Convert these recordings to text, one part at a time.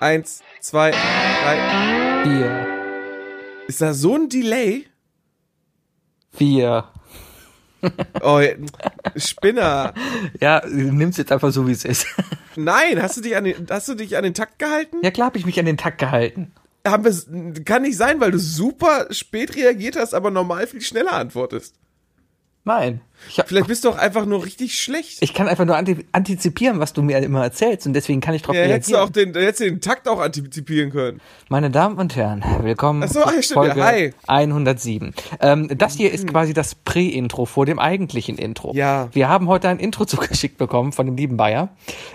Eins, zwei, drei. Vier. Ist da so ein Delay? Vier. Oh, Spinner. Ja, nimm's jetzt einfach so, wie es ist. Nein, hast du dich an den, hast du dich an den Takt gehalten? Ja, klar habe ich mich an den Takt gehalten. Haben wir, kann nicht sein, weil du super spät reagiert hast, aber normal viel schneller antwortest. Nein. Ich, hab, Vielleicht bist du auch einfach nur richtig schlecht. ich kann einfach nur anti antizipieren, was du mir immer erzählst und deswegen kann ich drauf ja, hättest du reagieren. auch den, hättest du den Takt auch antizipieren können. Meine Damen und Herren, willkommen Ach so, ja, stimmt, ja, Folge hi. 107. Ähm, das hier ist quasi das Prä-Intro vor dem eigentlichen Intro. Ja. Wir haben heute ein Intro zugeschickt bekommen von dem lieben Bayer,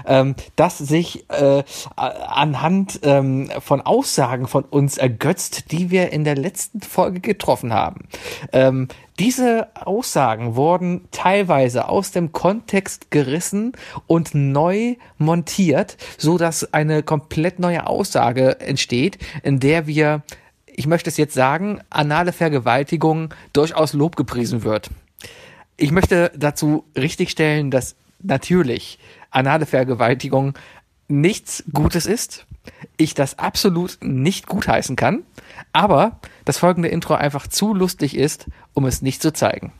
ähm, das sich äh, anhand ähm, von Aussagen von uns ergötzt, die wir in der letzten Folge getroffen haben. Ähm, diese Aussagen wurden teilweise aus dem Kontext gerissen und neu montiert, so dass eine komplett neue Aussage entsteht, in der wir, ich möchte es jetzt sagen, anale Vergewaltigung durchaus Lob gepriesen wird. Ich möchte dazu richtigstellen, dass natürlich anale Vergewaltigung nichts Gutes ist. Ich das absolut nicht gutheißen kann, aber das folgende Intro einfach zu lustig ist, um es nicht zu zeigen.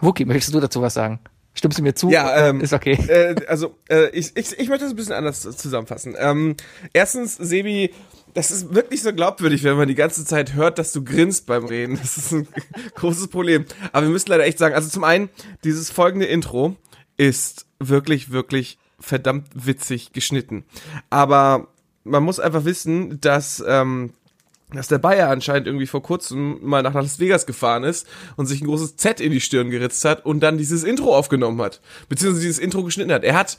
Wookie, möchtest du dazu was sagen? Stimmst du mir zu? Ja, ähm, ist okay. Äh, also, äh, ich, ich, ich möchte das ein bisschen anders zusammenfassen. Ähm, erstens, Sebi, das ist wirklich so glaubwürdig, wenn man die ganze Zeit hört, dass du grinst beim Reden. Das ist ein großes Problem. Aber wir müssen leider echt sagen, also zum einen, dieses folgende Intro ist wirklich, wirklich verdammt witzig geschnitten. Aber man muss einfach wissen, dass ähm, dass der Bayer anscheinend irgendwie vor kurzem mal nach Las Vegas gefahren ist und sich ein großes Z in die Stirn geritzt hat und dann dieses Intro aufgenommen hat, beziehungsweise dieses Intro geschnitten hat. Er hat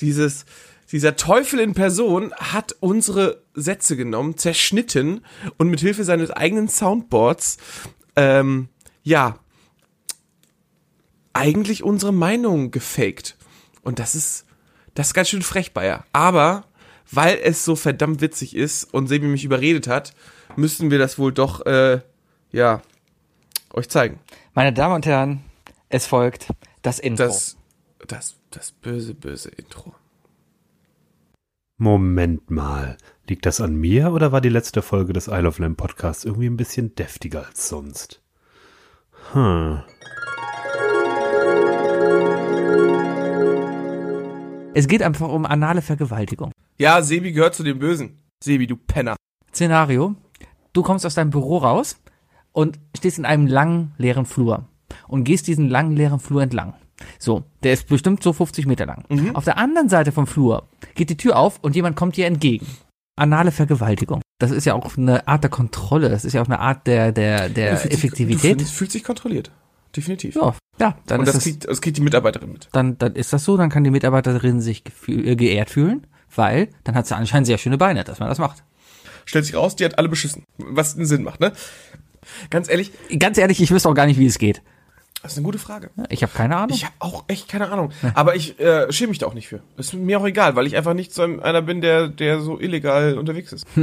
dieses, dieser Teufel in Person hat unsere Sätze genommen, zerschnitten und mit Hilfe seines eigenen Soundboards, ähm, ja, eigentlich unsere Meinung gefaked. Und das ist, das ist ganz schön frech, Bayer. Aber, weil es so verdammt witzig ist und Sebi mich überredet hat, müssen wir das wohl doch, äh, ja, euch zeigen. Meine Damen und Herren, es folgt das Intro. Das, das, das böse, böse Intro. Moment mal. Liegt das an mir oder war die letzte Folge des Isle of Lamb Podcasts irgendwie ein bisschen deftiger als sonst? Hm. es geht einfach um anale Vergewaltigung. Ja, Sebi gehört zu den Bösen. Sebi, du Penner. Szenario, du kommst aus deinem Büro raus und stehst in einem langen, leeren Flur und gehst diesen langen, leeren Flur entlang. So, der ist bestimmt so 50 Meter lang. Auf der anderen Seite vom Flur geht die Tür auf und jemand kommt dir entgegen. Anale Vergewaltigung. Das ist ja auch eine Art der Kontrolle. Das ist ja auch eine Art der, der, der Fühlt sich- Effektivität. Du fühlst, fühlt sich kontrolliert. Definitiv. ja, ja, dann Und ist das das, kriegt, das kriegt die Mitarbeiterin mit. dann, dann ist das so, dann kann die Mitarbeiterin sich gefühl, äh, geehrt fühlen, weil dann hat sie anscheinend sehr schöne Beine, dass man das macht. Stellt sich raus, die hat alle beschissen. Was einen Sinn macht, ne? Ganz ehrlich, Ganz ehrlich, ich wüsste auch gar nicht, wie es geht. das ist eine gute Frage. Ich habe keine Ahnung. Ich habe auch echt keine Ahnung. Aber ich äh, schäme mich da auch nicht für. Ist mir auch egal, weil ich einfach nicht so einer bin, der, der so illegal unterwegs ist.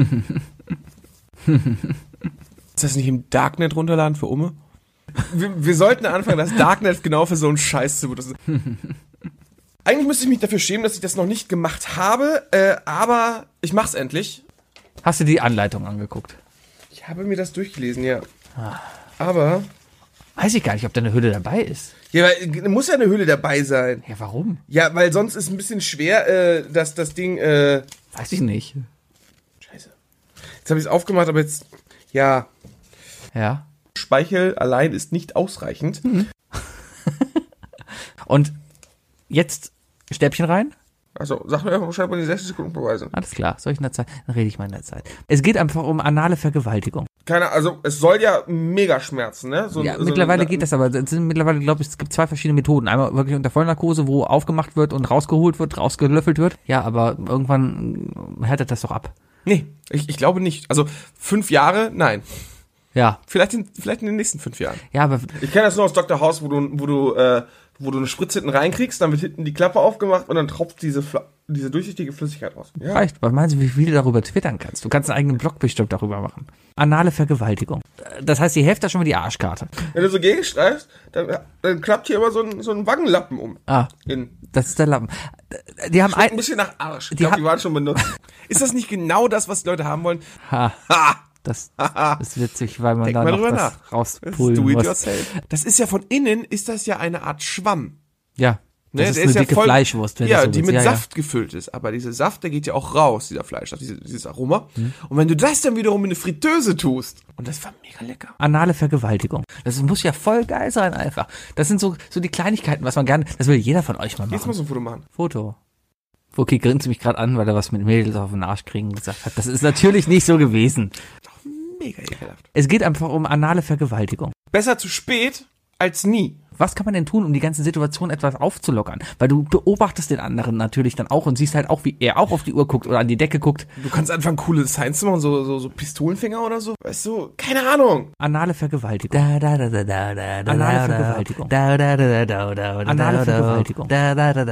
ist das nicht im Darknet runterladen für Umme? Wir, wir sollten anfangen, das Darknet genau für so einen Scheiß zu benutzen. Eigentlich müsste ich mich dafür schämen, dass ich das noch nicht gemacht habe, äh, aber ich mach's endlich. Hast du die Anleitung angeguckt? Ich habe mir das durchgelesen, ja. Aber, Weiß ich gar nicht, ob da eine Hülle dabei ist. ja, weil, muss ja eine Hülle dabei sein. Ja, warum? Ja, weil sonst ist ein bisschen schwer, äh, dass das Ding, äh, Weiß ich nicht. Scheiße. Jetzt habe ich es aufgemacht, aber jetzt, ja, Ja. Speichel allein ist nicht ausreichend. Und jetzt Stäbchen rein? Also, sag mir einfach, schreib mal die 60 Sekunden Beweise. Alles klar, soll ich in der Zeit? Dann rede ich mal in der Zeit. Es geht einfach um anale Vergewaltigung. Keine, also, es soll ja mega schmerzen, ne? So, Ja, so mittlerweile geht das aber. Es sind mittlerweile, glaube ich, es gibt zwei verschiedene Methoden. Einmal wirklich unter Vollnarkose, wo aufgemacht wird und rausgeholt wird, rausgelöffelt wird. Ja, aber irgendwann härtet das doch ab. Nee, ich, ich glaube nicht. Also, fünf Jahre, nein. Ja, Vielleicht in, vielleicht in den nächsten fünf Jahren. ja, aber Ich kenne das nur aus Dr. House, wo du, wo du, äh, wo du eine Spritze hinten reinkriegst, dann wird hinten die Klappe aufgemacht und dann tropft diese, Fla diese durchsichtige Flüssigkeit raus. Ja. Reicht. Was meinst du, wie viel du darüber twittern kannst? Du kannst einen eigenen Blog bestimmt darüber machen. Anale Vergewaltigung. Das heißt, die Hälfte ist schon mal die Arschkarte. Wenn du so gegenstreifst, dann, dann klappt hier immer so ein, so ein Wangenlappen um. Ah, In, das ist der Lappen. Die haben ein ein, bisschen nach Arsch. Ich Die glaube, ha- die waren schon benutzt. Ist das nicht genau das, was die Leute haben wollen? ha, Ha! Das, das ist witzig, weil man Denk da noch das nach. Ist it muss. Das ist ja von innen, ist das ja eine Art Schwamm. Ja, das Ne, ist der eine ja dicke voll- Fleischwurst, wenn Ja, so die mit ja, Saft gefüllt ist. Aber dieser Saft, der geht ja auch raus, dieser Fleischsaft, diese, dieses Aroma. Mhm. Und wenn du das dann wiederum in eine Fritteuse tust, und das war mega lecker. Ja. Anale Vergewaltigung. Das muss ja voll geil sein einfach. Das sind so, so die Kleinigkeiten, was man gerne, das will jeder von euch mal Jetzt machen. muss ein Foto machen. Foto. Wookie grinst mich gerade an, weil er was mit Mädels auf den Arsch kriegen gesagt hat. Das ist natürlich nicht so gewesen. Mega ekelhaft. Es geht einfach um anale Vergewaltigung. Besser zu spät als nie. Was kann man denn tun, um die ganze Situation etwas aufzulockern? Weil du beobachtest den anderen natürlich dann auch und siehst halt auch, wie er auch auf die Uhr guckt oder an die Decke guckt. Du kannst anfangen, coole Designs zu machen, so, so, so Pistolenfinger oder so. Weißt du, keine Ahnung. Anale Vergewaltigung. Anale Vergewaltigung. Anale Vergewaltigung. Anale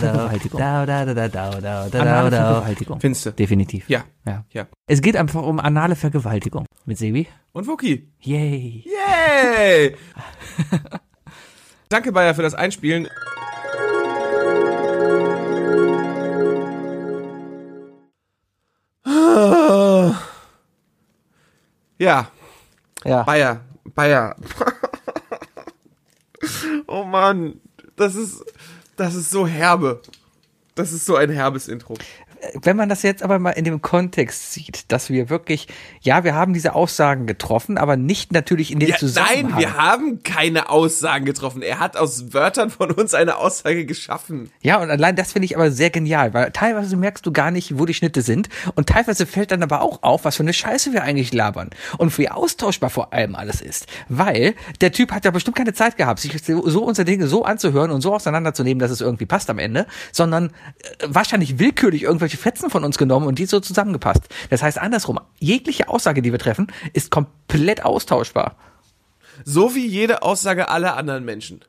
Vergewaltigung. Anale Vergewaltigung. Findest du? Definitiv. Ja. ja. Ja. Es geht einfach um anale Vergewaltigung. Mit Sebi? Und Wookie. Yay. Yay! Danke, Bayer, für das Einspielen. Ja, Ja. Bayer, Bayer. oh Mann, das ist, das ist so herbe. Das ist so ein herbes Intro. Wenn man das jetzt aber mal in dem Kontext sieht, dass wir wirklich, ja, wir haben diese Aussagen getroffen, aber nicht natürlich in dem Ja, Zusammenhang. nein, wir haben keine Aussagen getroffen. Er hat aus Wörtern von uns eine Aussage geschaffen. Ja, und allein das finde ich aber sehr genial, weil teilweise merkst du gar nicht, wo die Schnitte sind und teilweise fällt dann aber auch auf, was für eine Scheiße wir eigentlich labern und wie austauschbar vor allem alles ist, weil der Typ hat ja bestimmt keine Zeit gehabt, sich so unsere Dinge so anzuhören und so auseinanderzunehmen, dass es irgendwie passt am Ende, sondern äh, wahrscheinlich willkürlich irgendwelche Fetzen von uns genommen und die so zusammengepasst. Das heißt andersrum, jegliche Aussage, die wir treffen, ist komplett austauschbar. So wie jede Aussage aller anderen Menschen.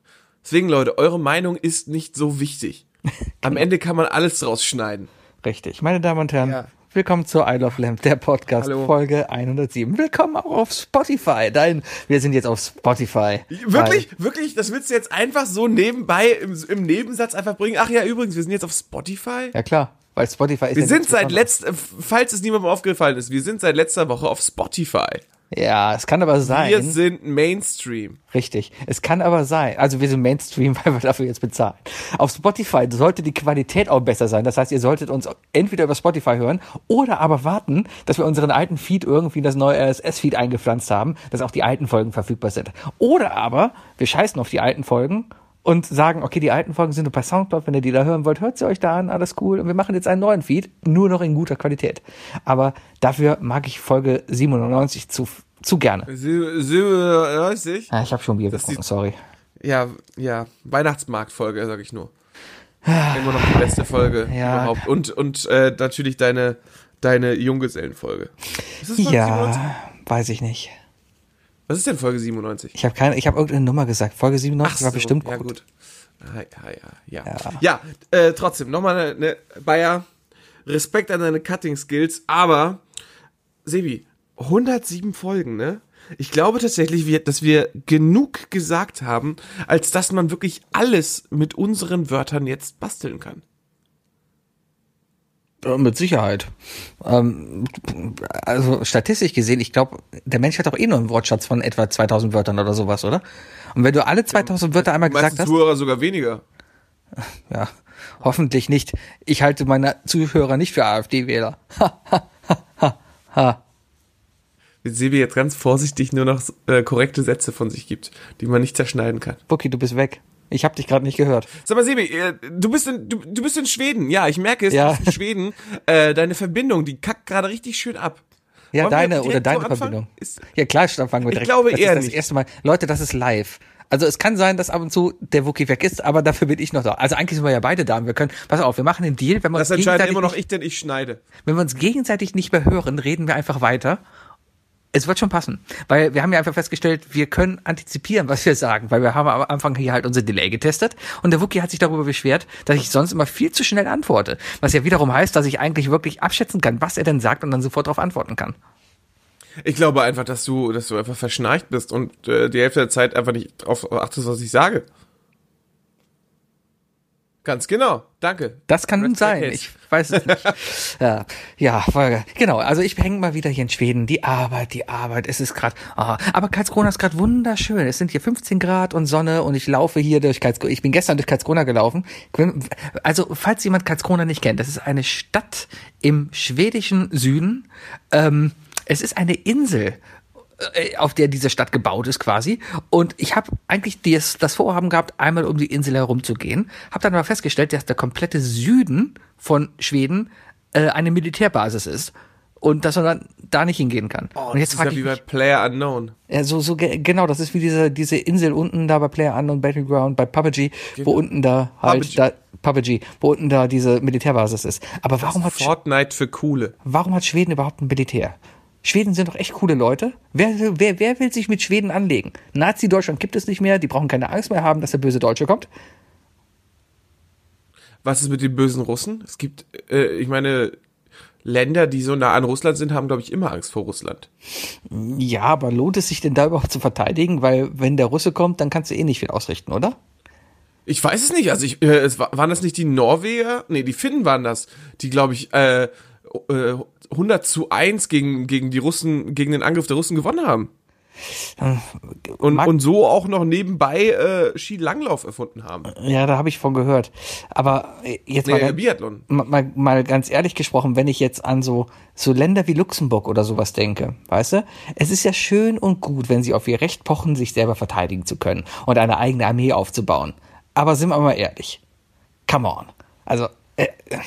Deswegen, Leute, eure Meinung ist nicht so wichtig. Am Ende kann man alles draus schneiden. Richtig. Meine Damen und Herren, Ja. willkommen zu I Love Lamp, der Podcast, Hallo. Folge 107. Willkommen auch auf Spotify. Dein, wir sind jetzt auf Spotify. Wirklich, wirklich, das willst du jetzt einfach so nebenbei im, im Nebensatz einfach bringen? Ach ja, übrigens, wir sind jetzt auf Spotify. Ja klar, weil Spotify ist Wir ja sind seit Besonderes. letzt, äh, falls es niemandem aufgefallen ist, wir sind seit letzter Woche auf Spotify. Ja, es kann aber sein. Wir sind Mainstream. Richtig. Es kann aber sein. Also wir sind Mainstream, weil wir dafür jetzt bezahlen. Auf Spotify sollte die Qualität auch besser sein. Das heißt, ihr solltet uns entweder über Spotify hören oder aber warten, dass wir unseren alten Feed irgendwie in das neue RSS-Feed eingepflanzt haben, dass auch die alten Folgen verfügbar sind. Oder aber wir scheißen auf die alten Folgen und sagen, okay, die alten Folgen sind nur bei Soundcloud, wenn ihr die da hören wollt, hört sie euch da an, alles cool. Und wir machen jetzt einen neuen Feed, nur noch in guter Qualität. Aber dafür mag ich Folge 97 zu, zu gerne. So, so, weiß ich. Habe schon Bier Das getrunken, sorry. Ja, ja, Weihnachtsmarktfolge, sag ich nur. Immer noch die beste Folge Ja. überhaupt. Und, und äh, natürlich deine, deine Junggesellenfolge. 97? Ja, weiß ich nicht. Was ist denn Folge 97? Ich habe keine, ich habe irgendeine Nummer gesagt. Folge 97 war so, bestimmt ja, gut. gut. Ah, ja, ja, ja. Ja, äh, trotzdem, nochmal eine, eine Bayer, Respekt an deine Cutting-Skills, aber, Sebi, 107 Folgen, ne? Ich glaube tatsächlich, dass wir genug gesagt haben, als dass man wirklich alles mit unseren Wörtern jetzt basteln kann. Ja, mit Sicherheit. Ähm, also statistisch gesehen, ich glaube, der Mensch hat doch eh nur einen Wortschatz von etwa 2000 Wörtern oder sowas, oder? Und wenn du alle 2000 Wörter einmal gesagt hast, Zuhörer sogar weniger. ja, hoffentlich nicht. Ich halte meine Zuhörer nicht für AfD-Wähler. Ha, ha, ha, ha, Sebi jetzt ganz vorsichtig nur noch äh, korrekte Sätze von sich gibt, die man nicht zerschneiden kann. Bucky, du bist weg. Ich habe dich gerade nicht gehört. Sag mal, Sebi, äh, du bist in, du, du bist in Schweden. Ja, ich merke es, Ja. du bist in Schweden. Äh, deine Verbindung, die kackt gerade richtig schön ab. Ja, Wollen deine oder deine? Verbindung. Ist, Ja, klar, dann fangen wir Ich direkt. glaube das eher ist das nicht. erste Mal. Leute, das ist live. Also es kann sein, dass ab und zu der Wookie weg ist, aber dafür bin ich noch da. Also eigentlich sind wir ja beide da. und Wir können, pass auf, wir machen einen Deal, wenn wir das uns gegenseitig immer noch ich, denn ich schneide. wenn wir uns gegenseitig nicht mehr hören, reden wir einfach weiter. Es wird schon passen, weil wir haben ja einfach festgestellt, wir können antizipieren, was wir sagen, weil wir haben am Anfang hier halt unser Delay getestet und der Wookie hat sich darüber beschwert, dass ich sonst immer viel zu schnell antworte, was ja wiederum heißt, dass ich eigentlich wirklich abschätzen kann, was er denn sagt und dann sofort darauf antworten kann. Ich glaube einfach, dass du, dass du einfach verschnarcht bist und äh, die Hälfte der Zeit einfach nicht drauf achtest, was ich sage. Ganz genau. Danke. Das kann Rest sein. Ich weiß es nicht. ja, ja, genau. Also ich hänge mal wieder hier in Schweden. Die Arbeit, die Arbeit. Es ist gerade. ah, aber Karlskrona ist gerade wunderschön. Es sind hier 15 Grad und Sonne und ich laufe hier durch Karlskrona. Ich bin gestern durch Karlskrona gelaufen. Also falls jemand Karlskrona nicht kennt, das ist eine Stadt im schwedischen Süden. Ähm, es ist eine Insel auf der diese Stadt gebaut ist quasi. Und ich habe eigentlich das, das Vorhaben gehabt, einmal um die Insel herumzugehen. Habe dann aber festgestellt, dass der komplette Süden von Schweden äh, eine Militärbasis ist. Und dass man dann da nicht hingehen kann. Oh, und jetzt das ist ja ich wie bei mich, Player Unknown. ja, so, so ge- genau, das ist wie diese, diese Insel unten da bei Player Unknown Battleground, bei PUBG, wo unten da halt, PUBG. da, PUBG, wo unten da diese Militärbasis ist. Aber warum hat, Fortnite für Coole. warum hat Schweden überhaupt ein Militär? Schweden sind doch echt coole Leute. Wer, will- wer, wer will sich mit Schweden anlegen? Nazi-Deutschland gibt es nicht mehr, die brauchen keine Angst mehr haben, dass der böse Deutsche kommt. Was ist mit den bösen Russen? Es gibt, äh, ich meine, Länder, die so nah an Russland sind, haben, glaube ich, immer Angst vor Russland. Ja, aber lohnt es sich denn da überhaupt zu verteidigen? Weil wenn der Russe kommt, dann kannst du eh nicht viel ausrichten, oder? Ich weiß es nicht. Also ich, äh, es war, waren das nicht die Norweger? Nee, die Finnen waren das, die, glaube ich, äh, äh, 100 zu 1 gegen, gegen die Russen, gegen den Angriff der Russen gewonnen haben. Und, und so auch noch nebenbei äh, Skilanglauf erfunden haben. Ja, da habe ich von gehört. Aber äh, jetzt mal, Nee, ganz, Biathlon. mal, mal ganz ehrlich gesprochen, wenn ich jetzt an so, so Länder wie Luxemburg oder sowas denke, weißt du? Es ist ja schön und gut, wenn sie auf ihr Recht pochen, sich selber verteidigen zu können und eine eigene Armee aufzubauen. Aber sind wir mal ehrlich. Come on. Also, äh, äh,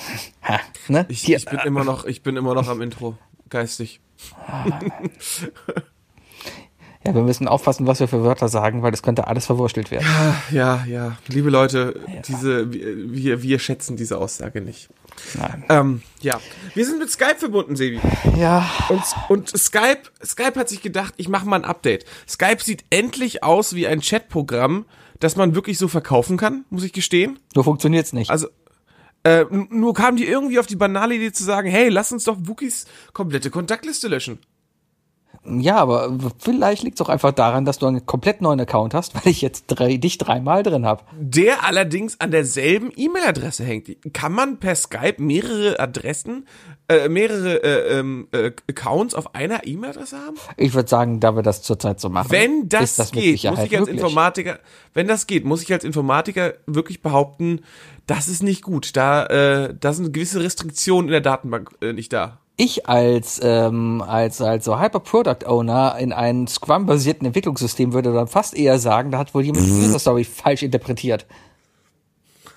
ha, ne? Ich, Hier, ich bin immer noch, ich bin immer noch am Intro. Geistig. ja, wir müssen aufpassen, was wir für Wörter sagen, weil das könnte alles verwurstelt werden. Ja, ja. Liebe Leute, diese, wir, wir, wir schätzen diese Aussage nicht. Nein. Ähm, ja. Wir sind mit Skype verbunden, Sebi. Ja, Und, und Skype, Skype hat sich gedacht, ich mache mal ein Update. Skype sieht endlich aus wie ein Chatprogramm, das man wirklich so verkaufen kann, muss ich gestehen. so funktioniert's nicht. Also, äh, nur kamen die irgendwie auf die banale Idee zu sagen, hey, lass uns doch Wookies komplette Kontaktliste löschen. Ja, aber vielleicht liegt's auch einfach daran, dass du einen komplett neuen Account hast, weil ich jetzt drei, dich dreimal drin habe. Der allerdings an derselben E-Mail-Adresse hängt. Kann man per Skype mehrere Adressen, äh, mehrere äh, ähm, äh, Accounts auf einer E-Mail-Adresse haben? Ich würde sagen, da wir das zurzeit so machen, Wenn das, das geht, muss ich als möglich. Informatiker, wenn das geht, muss ich als Informatiker wirklich behaupten, das ist nicht gut. Da, äh, da sind gewisse Restriktionen in der Datenbank äh, nicht da. Ich als ähm, als als so Hyper Product Owner in einem Scrum-basierten Entwicklungssystem würde dann fast eher sagen, da hat wohl jemand die User Story falsch interpretiert.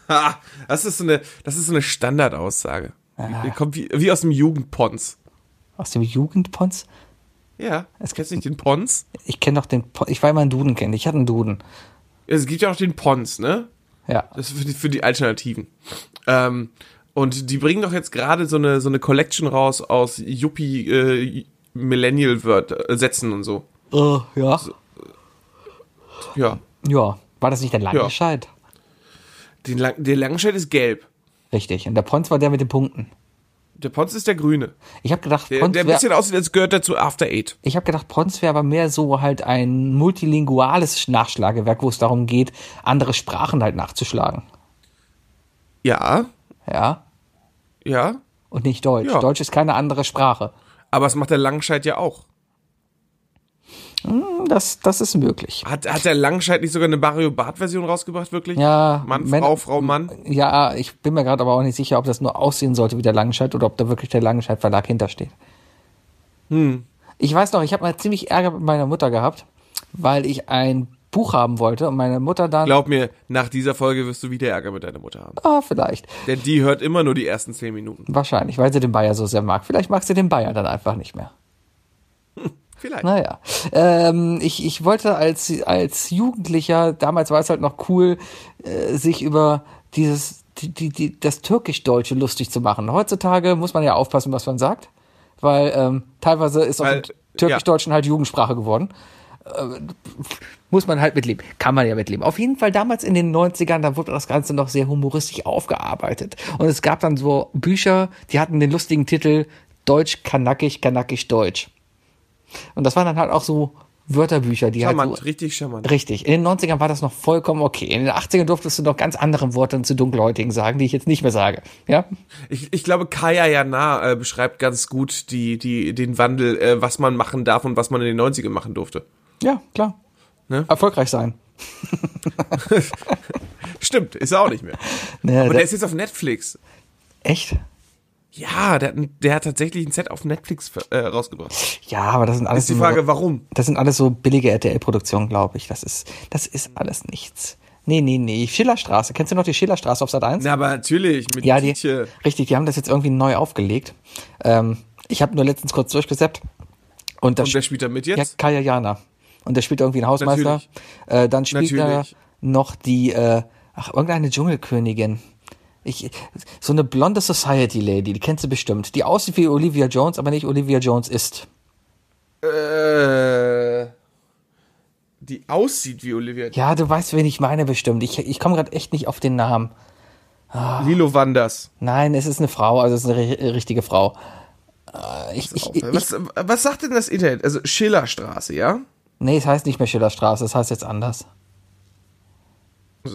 Ha, das ist so eine, das ist so eine Standardaussage. Die Kommt wie, wie aus dem Jugendpons. Aus dem Jugendpons? Ja, es kennst du nicht den Pons? Ich kenne doch den, Pon- ich weiß mal einen Duden kennen. Ich hatte einen Duden. Es gibt ja auch den Pons, ne? Ja. Das ist für die, für die Alternativen. Ähm, und die bringen doch jetzt gerade so eine, so eine Collection raus aus Yuppie äh, Millennial Word äh, Sätzen und so. Äh, ja. Ja. Ja. War das nicht der lange Ja. Lang der Langscheid ist gelb. Richtig. Und der Pons war der mit den Punkten. Der Pons ist der grüne. Ich habe gedacht, Der, Pons der ein bisschen aussieht, als gehört er zu After Eight. ich habe gedacht, Pons wäre aber mehr so halt ein multilinguales Nachschlagewerk, wo es darum geht, andere Sprachen halt nachzuschlagen. Ja, Ja. ja. Und nicht Deutsch. Ja. Deutsch ist keine andere Sprache. Aber es macht der Langscheid ja auch. Hm, Das, das ist möglich. Hat, hat der Langscheid nicht sogar eine Mario Bart-Version rausgebracht, wirklich? Ja, Mann, Männer- Frau, Frau, Mann. Ja, ich bin mir gerade aber auch nicht sicher, ob das nur aussehen sollte wie der Langenscheid oder ob da wirklich der Langenscheid Verlag hintersteht. Hm. Ich weiß noch, ich habe mal ziemlich Ärger mit meiner Mutter gehabt, weil ich ein Buch haben wollte und meine Mutter dann. Glaub mir, nach dieser Folge wirst du wieder Ärger mit deiner Mutter haben. ah, vielleicht. Denn die hört immer nur die ersten zehn Minuten. Wahrscheinlich, weil sie den Bayer so sehr mag. Vielleicht mag sie den Bayer dann einfach nicht mehr. Vielleicht. Naja, ähm, ich, ich wollte als, als Jugendlicher, damals war es halt noch cool, äh, sich über dieses, die, die, die, das Türkisch-Deutsche lustig zu machen. Heutzutage muss man ja aufpassen, was man sagt, weil ähm, teilweise ist auch im Türkisch-Deutschen halt Jugendsprache geworden. Äh, muss man halt mitleben. Kann man ja mitleben. Auf jeden Fall damals in den 90ern, da wurde das Ganze noch sehr humoristisch aufgearbeitet. Und es gab dann so Bücher, die hatten den lustigen Titel Deutsch, Kanackig, Kanackig, Deutsch. Und das waren dann halt auch so Wörterbücher, die Charmant, halt so, richtig charmant. Richtig. In den 90ern war das noch vollkommen okay. In den 80ern durftest du noch ganz andere Worte zu Dunkelhäutigen sagen, die ich jetzt nicht mehr sage. Ja? Ich, ich glaube, Kaya Jana äh, beschreibt ganz gut die, die, den Wandel, äh, was man machen darf und was man in den 90ern machen durfte. Ja, klar. Ne? Erfolgreich sein. Stimmt, ist er auch nicht mehr. Ne, Aber das- der ist jetzt auf Netflix. echt? Ja, der, der hat tatsächlich ein Set auf Netflix äh, rausgebracht. Ja, aber das sind alles Ist die Frage, warum? Das sind alles so billige RTL-Produktionen, glaube ich. Das ist, das ist alles nichts. Nee, nee, nee. Schillerstraße. Kennst du noch die Schillerstraße auf Sat 1? Na, aber natürlich, mit ja, die, Tietje. richtig, die haben das jetzt irgendwie neu aufgelegt. Ähm, ich habe nur letztens kurz durchgesäppt. Und Und wer spielt da mit Ja, jetzt? Kaya Jana. Und der spielt irgendwie einen Hausmeister. Äh, dann spielt Natürlich. er noch die, äh, ach, irgendeine Dschungelkönigin. Ich, so eine blonde Society Lady, die kennst du bestimmt. Die aussieht wie Olivia Jones, aber nicht Olivia Jones ist. Äh, die aussieht wie Olivia. Ja, du weißt, wen ich meine bestimmt. Ich, ich komme gerade echt nicht auf den Namen. Lilo Wanders. Nein, es ist eine Frau, also es ist eine ri- richtige Frau. Äh, ich, ich, was, was sagt denn das Internet? Also Schillerstraße, ja? Nee, es heißt nicht mehr Schillerstraße, es heißt jetzt anders.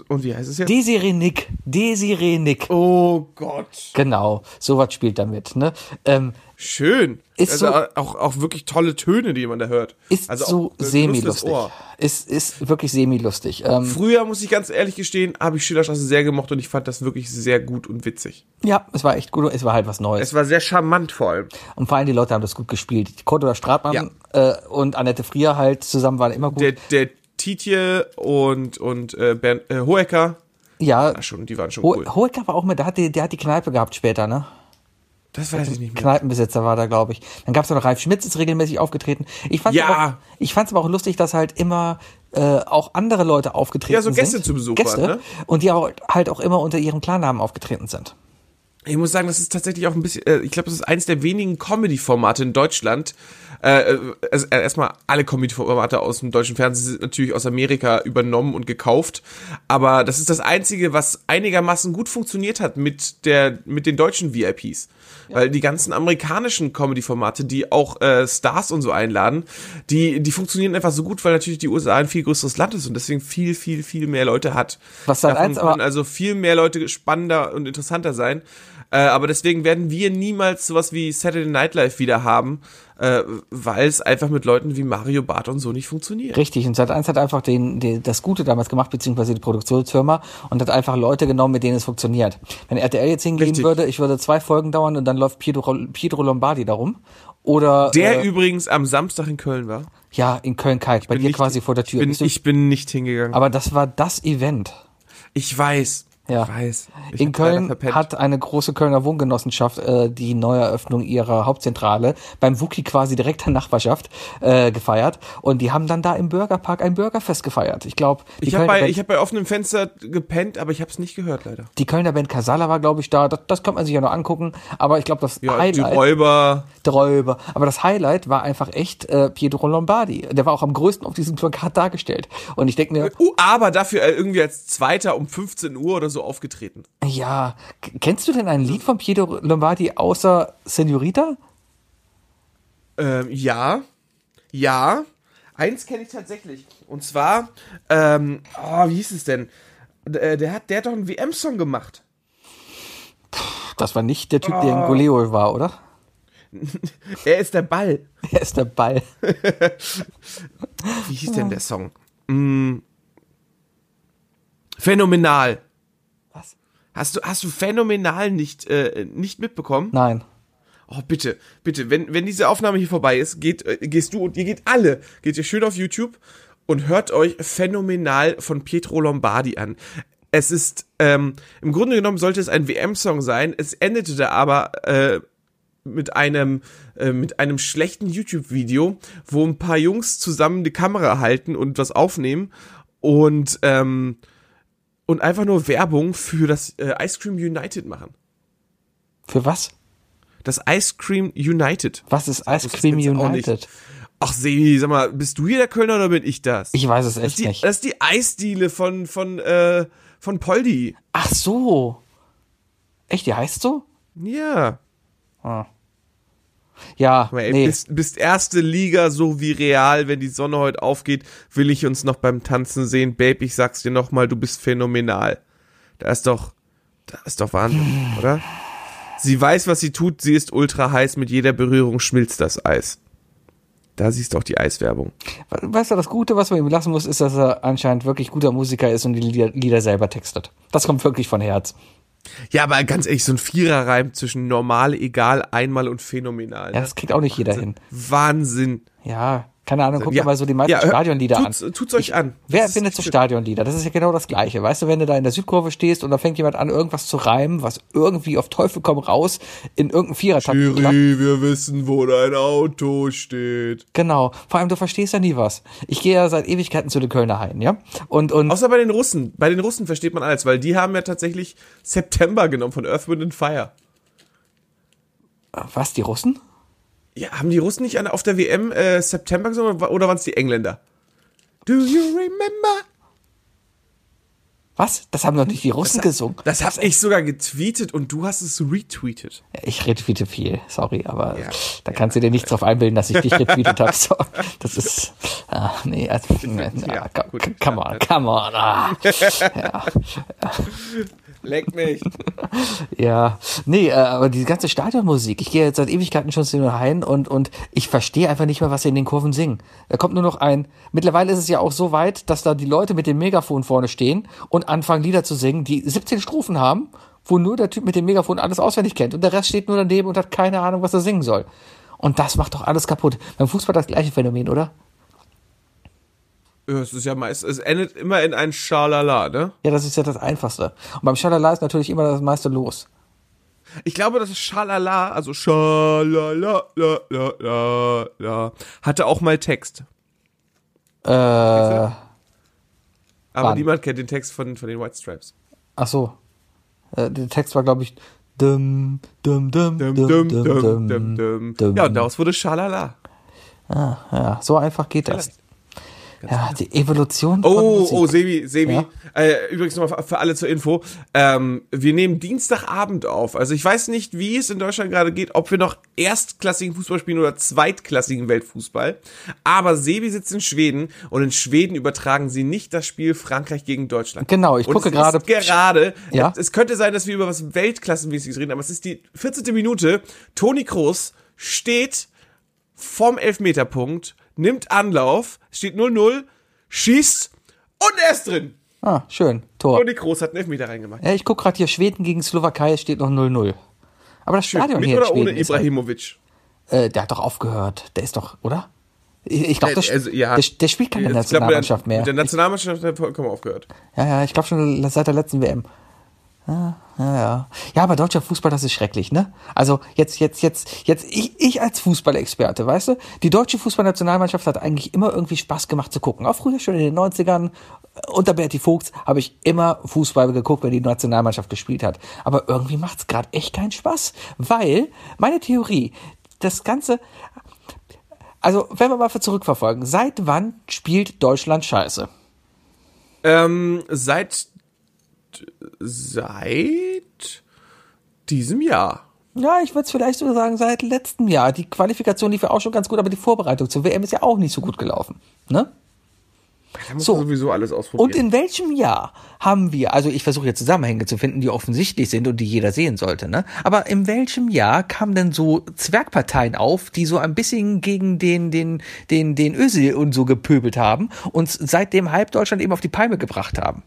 Und wie heißt es jetzt? Desiree Nick. Desiree Nick. oh Gott. Genau, sowas spielt damit, ne? Ähm, Schön. Ist also so- auch, auch wirklich tolle Töne, die man da hört. ist also so semi-lustig. Ist, ist wirklich semi-lustig. Ähm, Früher, muss ich ganz ehrlich gestehen, habe ich Schillerstraße sehr gemocht und ich fand das wirklich sehr gut und witzig. ja, es war echt gut, es war halt was Neues. Es war sehr charmant vor allem. Und vor allem die Leute haben das gut gespielt. Cordula Stratmann Ja. äh, und Annette Frier halt zusammen waren immer gut. Der, der Tietje und, und äh, Bernd, äh, Hoeker, ja, ah, schon, die waren schon Ho cool. Hoeker war auch mit, der hat, die, der hat die Kneipe gehabt später, ne? Das weiß ich nicht mehr. Kneipenbesitzer war da, glaube ich. Dann gab es noch Ralf Schmitz, ist regelmäßig aufgetreten. Ich fand's Ja. aber, auch- ich fand's aber auch lustig, dass halt immer äh, auch andere Leute aufgetreten Ja, so Gäste sind. zu Besuch Gäste, waren, ne? Und die auch, halt auch immer unter ihrem Klarnamen aufgetreten sind. Ich muss sagen, das ist tatsächlich auch ein bisschen, äh, ich glaube, das ist eines der wenigen Comedy-Formate in Deutschland. Äh, also erstmal alle Comedy-Formate aus dem deutschen Fernsehen sind natürlich aus Amerika übernommen und gekauft. Aber das ist das einzige, was einigermaßen gut funktioniert hat mit der, mit den deutschen VIPs. Weil die ganzen amerikanischen Comedy-Formate, die auch äh, Stars und so einladen, die, die funktionieren einfach so gut, weil natürlich die USA ein viel größeres Land ist und deswegen viel, viel, viel mehr Leute hat. Was Sat. Davon 1 aber- können also viel mehr Leute spannender und interessanter sein. Äh, aber deswegen werden wir niemals sowas wie Saturday Night Live wieder haben, äh, weil es einfach mit Leuten wie Mario Barth und so nicht funktioniert. Richtig, und Sat 1 hat einfach den, den, das Gute damals gemacht, beziehungsweise die Produktionsfirma, und hat einfach Leute genommen, mit denen es funktioniert. Wenn RTL jetzt hingehen Richtig. würde, ich würde zwei Folgen dauern und dann läuft Pietro, Pietro Lombardi darum. Oder Der äh, übrigens am Samstag in Köln war. ja, in Köln-Kalk, bei Bin dir nicht- quasi vor der Tür. Bin, Bist du- ich bin nicht hingegangen. aber das war das Event. ich weiß. Ja. Ich weiß. Ich in Köln hat eine große Kölner Wohngenossenschaft äh, die Neueröffnung ihrer Hauptzentrale beim Wookie quasi direkt der Nachbarschaft äh, gefeiert und die haben dann da im Bürgerpark ein Bürgerfest gefeiert. Ich glaube, die, ich habe bei, ich hab bei offenem Fenster gepennt, aber ich habe es nicht gehört, leider. die Kölner Band Casala war, glaube ich, da. Das, das kann man sich ja noch angucken. Aber ich glaube, das Ja, die Highlight, Räuber. der Räuber. Aber das Highlight war einfach echt äh, Pietro Lombardi. Der war auch am größten auf diesem Plakat dargestellt. Und ich denke mir, Uh, aber dafür äh, irgendwie als Zweiter um 15 Uhr oder so aufgetreten. ja, kennst du denn ein Lied von Pietro Lombardi außer Senorita? Ähm, ja. Ja. Eins kenne ich tatsächlich. Und zwar, ähm, oh, wie hieß es denn? D äh, der, hat, der hat doch einen WM-Song gemacht. Das war nicht der Typ, der in Goleo war, oder? Er ist der Ball. Er ist der Ball. Wie hieß denn der Song? Mm. Phänomenal. Hast du, hast du phänomenal nicht, äh, nicht mitbekommen? Nein. Oh, bitte, bitte, wenn, wenn diese Aufnahme hier vorbei ist, geht, äh, gehst du und ihr geht alle, geht ihr schön auf YouTube und hört euch Phänomenal von Pietro Lombardi an. Es ist, ähm, im Grunde genommen sollte es ein WM-Song sein, es endete da aber, äh, mit einem äh, mit einem schlechten YouTube-Video, wo ein paar Jungs zusammen die Kamera halten und was aufnehmen und ähm, und einfach nur Werbung für das äh, Ice Cream United machen. Für was? Das Ice Cream United. Was ist Ice Cream. United? Ach, Sebi, sag mal, bist du hier der Kölner oder bin ich das? Ich weiß es das, echt die, nicht. das ist die Eisdiele von, von, äh, von Poldi. Ach so. Echt, die heißt so? Ja. Ja, Aber ey, nee. bist, bist erste Liga so wie real, wenn die Sonne heute aufgeht, will ich uns noch beim Tanzen sehen. Babe, ich sag's dir nochmal, du bist phänomenal. Da ist doch, da ist doch Wahnsinn, oder? Sie weiß, was sie tut, sie ist ultra heiß, mit jeder Berührung schmilzt das Eis. Da siehst du auch die Eiswerbung. Weißt du, das Gute, was man ihm lassen muss, ist, dass er anscheinend wirklich guter Musiker ist und die Lieder, Lieder selber textet. Das kommt wirklich von Herz. Ja, aber ganz ehrlich, so ein Viererreim zwischen normal, egal, einmal und phänomenal. Ja, Ne? das kriegt auch nicht jeder hin. Wahnsinn. Ja, keine Ahnung, guck Ja, dir mal so die meisten ja, Stadionlieder an. tut's, Tut's euch an. Wer Das findet so. Stadionlieder? Das ist ja genau das Gleiche. Weißt du, wenn du da in der Südkurve stehst und da fängt jemand an, irgendwas zu reimen, was irgendwie auf Teufel komm raus in irgendeinem Vierertakt klappt. Schiri, wir wissen, wo dein Auto steht. Genau. Vor allem, du verstehst ja nie was. Ich gehe ja seit Ewigkeiten zu den Kölner Haien, ja? Und, und, Außer bei den Russen. Bei den Russen versteht man alles, weil die haben ja tatsächlich September genommen von Earth, Wind and Fire. was, die Russen? Ja, haben die Russen nicht an- auf der WM äh, September gesungen oder waren es die Engländer? Do you remember? Was? Das haben doch nicht die Russen gesungen. Das hab ich sogar getweetet und du hast es retweetet. Ich retweete viel, sorry, aber Ja. da kannst du dir nicht drauf einbilden, dass ich dich retweetet habe. So, das ist, ah, nee, also, Ja, ah, gut. come, come on, come on. Ah. Leck mich. ja, nee, äh, aber die ganze Stadionmusik, ich gehe jetzt seit Ewigkeiten schon zu den Haien und, und ich verstehe einfach nicht mehr, was sie in den Kurven singen. Da kommt nur noch ein, mittlerweile ist es ja auch so weit, dass da die Leute mit dem Megafon vorne stehen und anfangen Lieder zu singen, die 17 Strophen haben, wo nur der Typ mit dem Megafon alles auswendig kennt und der Rest steht nur daneben und hat keine Ahnung, was er singen soll. Und das macht doch alles kaputt. Beim Fußball das gleiche Phänomen, oder? Ja, Es ist ja meist, es endet immer in ein Schalala, ne? Ja, das ist ja das Einfachste. Und beim Schalala ist natürlich immer das meiste los. Ich glaube, das ist Schalala, also Schalala, la, la, la, la, hatte auch mal Text. Äh, Aber Wann? niemand kennt den Text von, von den White Stripes. ach so. Äh, der Text war, glaube ich, dum, dum, dum, Dum, dum, dum, dum, dum, dum. Ja, und daraus wurde Schalala. Ah, ja, so einfach geht das. Ja, die Evolution von Oh, Musik. oh, Sebi, Sebi. Ja? Äh, übrigens nochmal für alle zur Info. Ähm, wir nehmen Dienstagabend auf. Also ich weiß nicht, wie es in Deutschland gerade geht, ob wir noch erstklassigen Fußball spielen oder zweitklassigen Weltfußball. Aber Sebi sitzt in Schweden und in Schweden übertragen sie nicht das Spiel Frankreich gegen Deutschland. Genau, ich Und gucke es gerade- gerade. Ja? Es könnte sein, dass wir über was Weltklassenmäßiges reden, aber es ist die 14. Minute. Toni Kroos steht vom Elfmeterpunkt, nimmt Anlauf, steht 0-0, schießt und er ist drin. Ah, schön, Tor. Toni Kroos hat einen Elfmeter reingemacht. Ja, ich gucke gerade hier, Schweden gegen Slowakei steht noch 0-0. Aber das Stadion Mit hier in oder ohne Schweden ist halt, Ibrahimovic? äh, der hat doch aufgehört. Der ist doch, oder? Ich, glaube, Äh, also, ja. der, der spielt keine Ich glaub, Nationalmannschaft mit mehr. der, Mit der Nationalmannschaft hat er vollkommen aufgehört. Ja, ja, ich glaube schon seit der letzten WM. Ja, ja, ja. Ja, aber deutscher Fußball, das ist schrecklich, ne? Also jetzt, jetzt, jetzt, jetzt, ich, ich als Fußballexperte, weißt du? Die deutsche Fußballnationalmannschaft hat eigentlich immer irgendwie Spaß gemacht zu gucken. Auch früher schon in den 90ern, äh, unter Berti Vogts, habe ich immer Fußball geguckt, wenn die Nationalmannschaft gespielt hat. Aber irgendwie macht's gerade echt keinen Spaß. Weil, meine Theorie, das Ganze, also wenn wir mal für zurückverfolgen, seit wann spielt Deutschland Scheiße? Ähm, seit seit diesem Jahr. Ja, ich würde es vielleicht so sagen, seit letztem Jahr. Die Qualifikation lief ja auch schon ganz gut, aber die Vorbereitung zur WM ist ja auch nicht so gut gelaufen. Ne? So. sowieso alles ausprobieren. Und in welchem Jahr haben wir, also ich versuche jetzt Zusammenhänge zu finden, die offensichtlich sind und die jeder sehen sollte, ne? Aber in welchem Jahr kamen denn so Zwergparteien auf, die so ein bisschen gegen den, den, den, den Özil und so gepöbelt haben und seitdem halb Deutschland eben auf die Palme gebracht haben?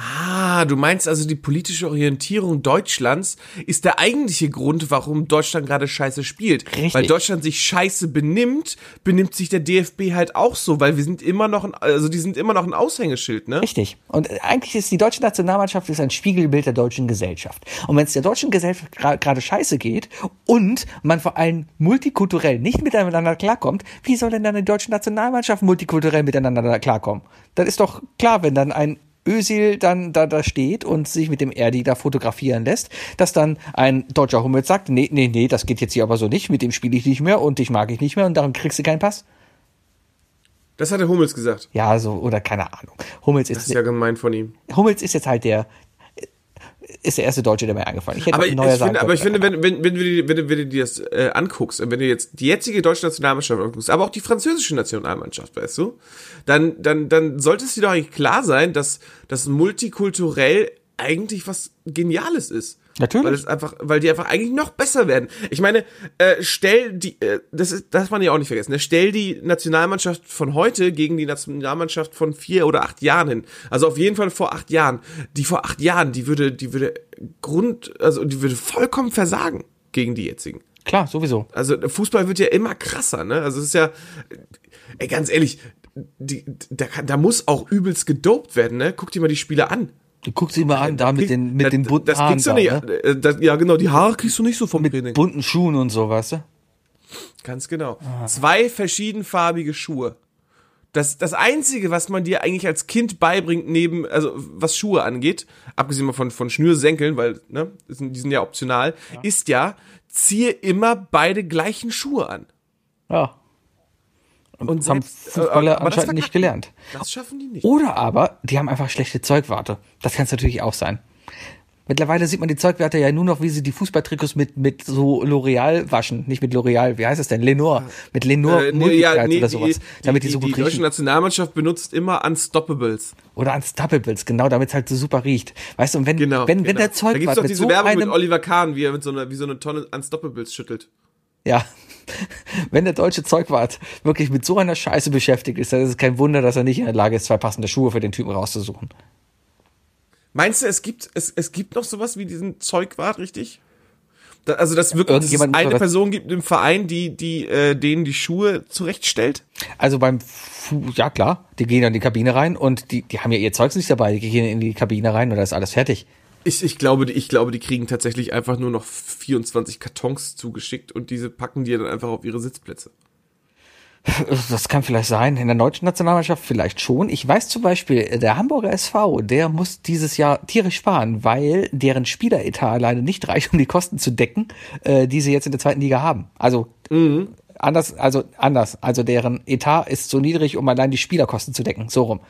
Ah, du meinst also die politische Orientierung Deutschlands ist der eigentliche Grund, warum Deutschland gerade scheiße spielt. Richtig. Weil Deutschland sich scheiße benimmt, benimmt sich der DFB halt auch so, weil wir sind immer noch ein, also die sind immer noch ein Aushängeschild, ne? Richtig. Und äh, eigentlich ist die deutsche Nationalmannschaft ist ein Spiegelbild der deutschen Gesellschaft. Und wenn es der deutschen Gesellschaft gerade scheiße geht und man vor allem multikulturell nicht miteinander klarkommt, wie soll denn dann die deutsche Nationalmannschaft multikulturell miteinander klarkommen? Das ist doch klar, wenn dann ein Özil dann da, da steht und sich mit dem Erdi da fotografieren lässt, dass dann ein deutscher Hummels sagt, nee, nee, nee, das geht jetzt hier aber so nicht, mit dem spiele ich nicht mehr und dich mag ich nicht mehr und darum kriegst du keinen Pass? Das hat der Hummels gesagt. Ja, so, oder keine Ahnung. Hummels Das ist, ist ja gemein von ihm. Hummels ist jetzt halt der, ist der erste Deutsche, der mir eingefallen. Hätte Aber ich, ich finde, aber ich können. finde, wenn, wenn, wenn, du dir- wenn, du- wenn du dir das äh, anguckst, und wenn du jetzt die jetzige deutsche Nationalmannschaft anguckst, aber auch die französische Nationalmannschaft, weißt du, dann, dann, dann sollte es dir doch eigentlich klar sein, dass das multikulturell eigentlich was Geniales ist. Natürlich. Weil es einfach, weil die einfach eigentlich noch besser werden. Ich meine, äh, stell die, äh, das ist, das darf man ja auch nicht vergessen. Ne? Stell die Nationalmannschaft von heute gegen die Nationalmannschaft von vier oder acht Jahren hin. Also auf jeden Fall vor acht Jahren. Die vor acht Jahren, die würde, die würde Grund, also die würde vollkommen versagen gegen die jetzigen. Klar, sowieso. Also Fußball wird ja immer krasser, ne? Also es ist ja, ey, ganz ehrlich, die, da, kann, da muss auch übelst gedopt werden, ne? Guck dir mal die Spiele an. Du guckst ihn mal an, da mit den, mit den bunten das Haaren kriegst du da, nicht, ne? äh, das, ja genau, die Haare kriegst du nicht so vom Mit Training. bunten Schuhen und so, weißt du? Ganz genau. Zwei verschiedenfarbige Schuhe. Das, das Einzige, was man dir eigentlich als Kind beibringt, neben, also was Schuhe angeht, abgesehen mal von, von Schnürsenkeln, weil, ne, die sind, die sind ja optional, ist ja, ziehe immer beide gleichen Schuhe an. Ja. Und Das haben selbst- äh, Fußballer anscheinend nicht die. gelernt. Das schaffen die nicht. Oder aber, die haben einfach schlechte Zeugwarte. Das kann es natürlich auch sein. Mittlerweile sieht man die Zeugwerte ja nur noch, wie sie die Fußballtrikots mit, mit so L'Oreal waschen. Nicht mit L'Oreal, wie heißt es denn? Lenore. Mit Lenore Äh, nee, ja, nee, oder sowas. damit die, so die, gut die deutsche riechen. Nationalmannschaft benutzt immer Unstoppables. Oder Unstoppables, genau, damit es halt so super riecht. Weißt du, und wenn, Genau. wenn, wenn genau. der da gibt's Zeugwart doch mit diese so Werbung mit Oliver Kahn, wie er mit so einer, wie so eine Tonne Unstoppables schüttelt. ja, wenn der deutsche Zeugwart wirklich mit so einer Scheiße beschäftigt ist, dann ist es kein Wunder, dass er nicht in der Lage ist, zwei passende Schuhe für den Typen rauszusuchen. Meinst du, es gibt, es, es gibt noch sowas wie diesen Zeugwart, richtig? Da, also, dass wirklich dass es eine Person gibt im Verein, die, die, äh, denen die Schuhe zurechtstellt? Also beim, Fu ja klar, die gehen dann in die Kabine rein und die, die haben ja ihr Zeugs nicht dabei, die gehen in die Kabine rein und da ist alles fertig. Ich, ich glaube, die, ich glaube, die kriegen tatsächlich einfach nur noch 24 Kartons zugeschickt und diese packen die dann einfach auf ihre Sitzplätze. Das kann vielleicht sein. In der deutschen Nationalmannschaft vielleicht schon. Ich weiß zum Beispiel, der Hamburger SV, der muss dieses Jahr tierisch sparen, weil deren Spieleretat alleine nicht reicht, um die Kosten zu decken, äh, die sie jetzt in der zweiten Liga haben. Also anders, also anders. Also deren Etat ist so niedrig, um allein die Spielerkosten zu decken. So rum.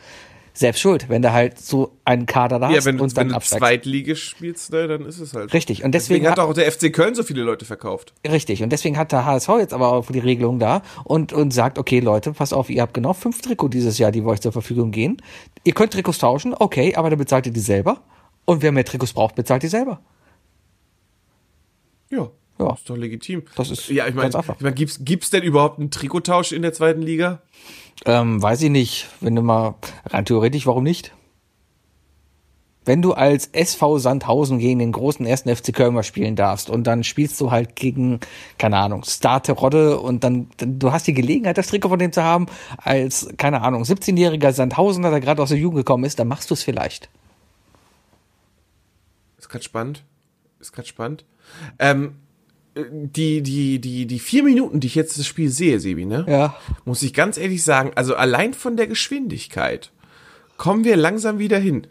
Selbst schuld, wenn du halt so einen Kader da Ja, hast wenn du, und wenn dann du absteigst. Zweitliga spielst, ne, dann ist es halt. Richtig. Und Deswegen deswegen, hat auch der FC Köln so viele Leute verkauft. Richtig, und deswegen hat der HSV jetzt aber auch die Regelung da und, und sagt, okay Leute, pass auf, ihr habt genau fünf Trikots dieses Jahr, die euch zur Verfügung gehen. Ihr könnt Trikots tauschen, okay, aber dann bezahlt ihr die selber. Und wer mehr Trikots braucht, bezahlt die selber. Ja. Ja. Ist doch legitim. Das ist ja, ich meine, ich mein, gibt's, gibt's denn überhaupt einen Trikottausch in der zweiten Liga? Ähm, weiß ich nicht, wenn du mal, rein theoretisch, warum nicht? Wenn du als SV Sandhausen gegen den großen ersten FC Köln mal spielen darfst und dann spielst du halt gegen, keine Ahnung, Starte Rodde und dann, du hast die Gelegenheit, das Trikot von dem zu haben, als, keine Ahnung, 17-jähriger Sandhausener, der gerade aus der Jugend gekommen ist, dann machst du es vielleicht. Ist grad spannend. Ist grad spannend. Ähm, äh, die, die, die, die vier Minuten, die ich jetzt das Spiel sehe, Sebi, ne? Ja. Muss ich ganz ehrlich sagen, also allein von der Geschwindigkeit kommen wir langsam wieder hin.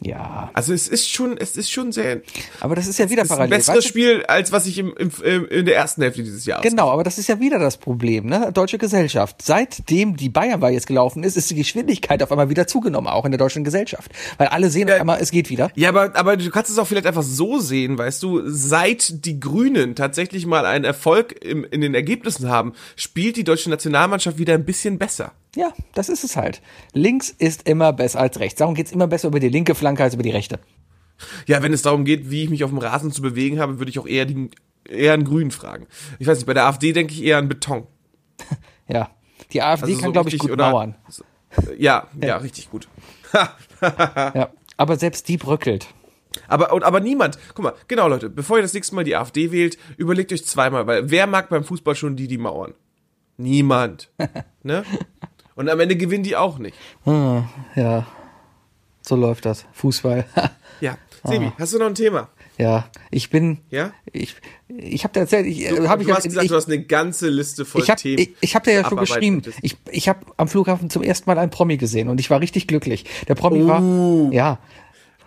Ja. Also es ist schon, es ist schon sehr, Aber das ist ja wieder ist ein parallel. besseres weißt du? Spiel, als was ich im, im, im, in der ersten Hälfte dieses Jahres. Genau, aber das ist ja wieder das Problem, ne? Deutsche Gesellschaft. Seitdem die Bayernwahl jetzt gelaufen ist, ist die Geschwindigkeit auf einmal wieder zugenommen, auch in der deutschen Gesellschaft. Weil alle sehen auf einmal, es geht wieder. Ja, aber, aber du kannst es auch vielleicht einfach so sehen, weißt du, seit die Grünen tatsächlich mal einen Erfolg im, in den Ergebnissen haben, spielt die deutsche Nationalmannschaft wieder ein bisschen besser. Ja, das ist es halt. Links ist immer besser als rechts. Darum geht's immer besser über die linke Flanke als über die rechte. Ja, wenn es darum geht, wie ich mich auf dem Rasen zu bewegen habe, würde ich auch eher, die, eher einen Grün fragen. Ich weiß nicht, bei der AfD denke ich eher an Beton. Ja. Die AfD Also kann, so glaube ich, gut oder- mauern. Ja, ja, richtig gut. Ja. Aber selbst die bröckelt. Aber, und, aber niemand, guck mal, genau Leute, bevor ihr das nächste Mal die AfD wählt, überlegt euch zweimal, weil wer mag beim Fußball schon die, die mauern? Niemand. ne? Und am Ende gewinnen die auch nicht. Ja. So läuft das. Fußball. Ja. Sebi, hast du noch ein Thema? Ja, ich bin. Ja? Ich, ich habe dir erzählt, ich Du, habe ich, du hast gesagt, ich, du hast eine ganze Liste voll ich habe Themen. ich, ich hab dir ja schon geschrieben. Ich, ich habe am Flughafen zum ersten Mal einen Promi gesehen und ich war richtig glücklich. Der Promi war, ja,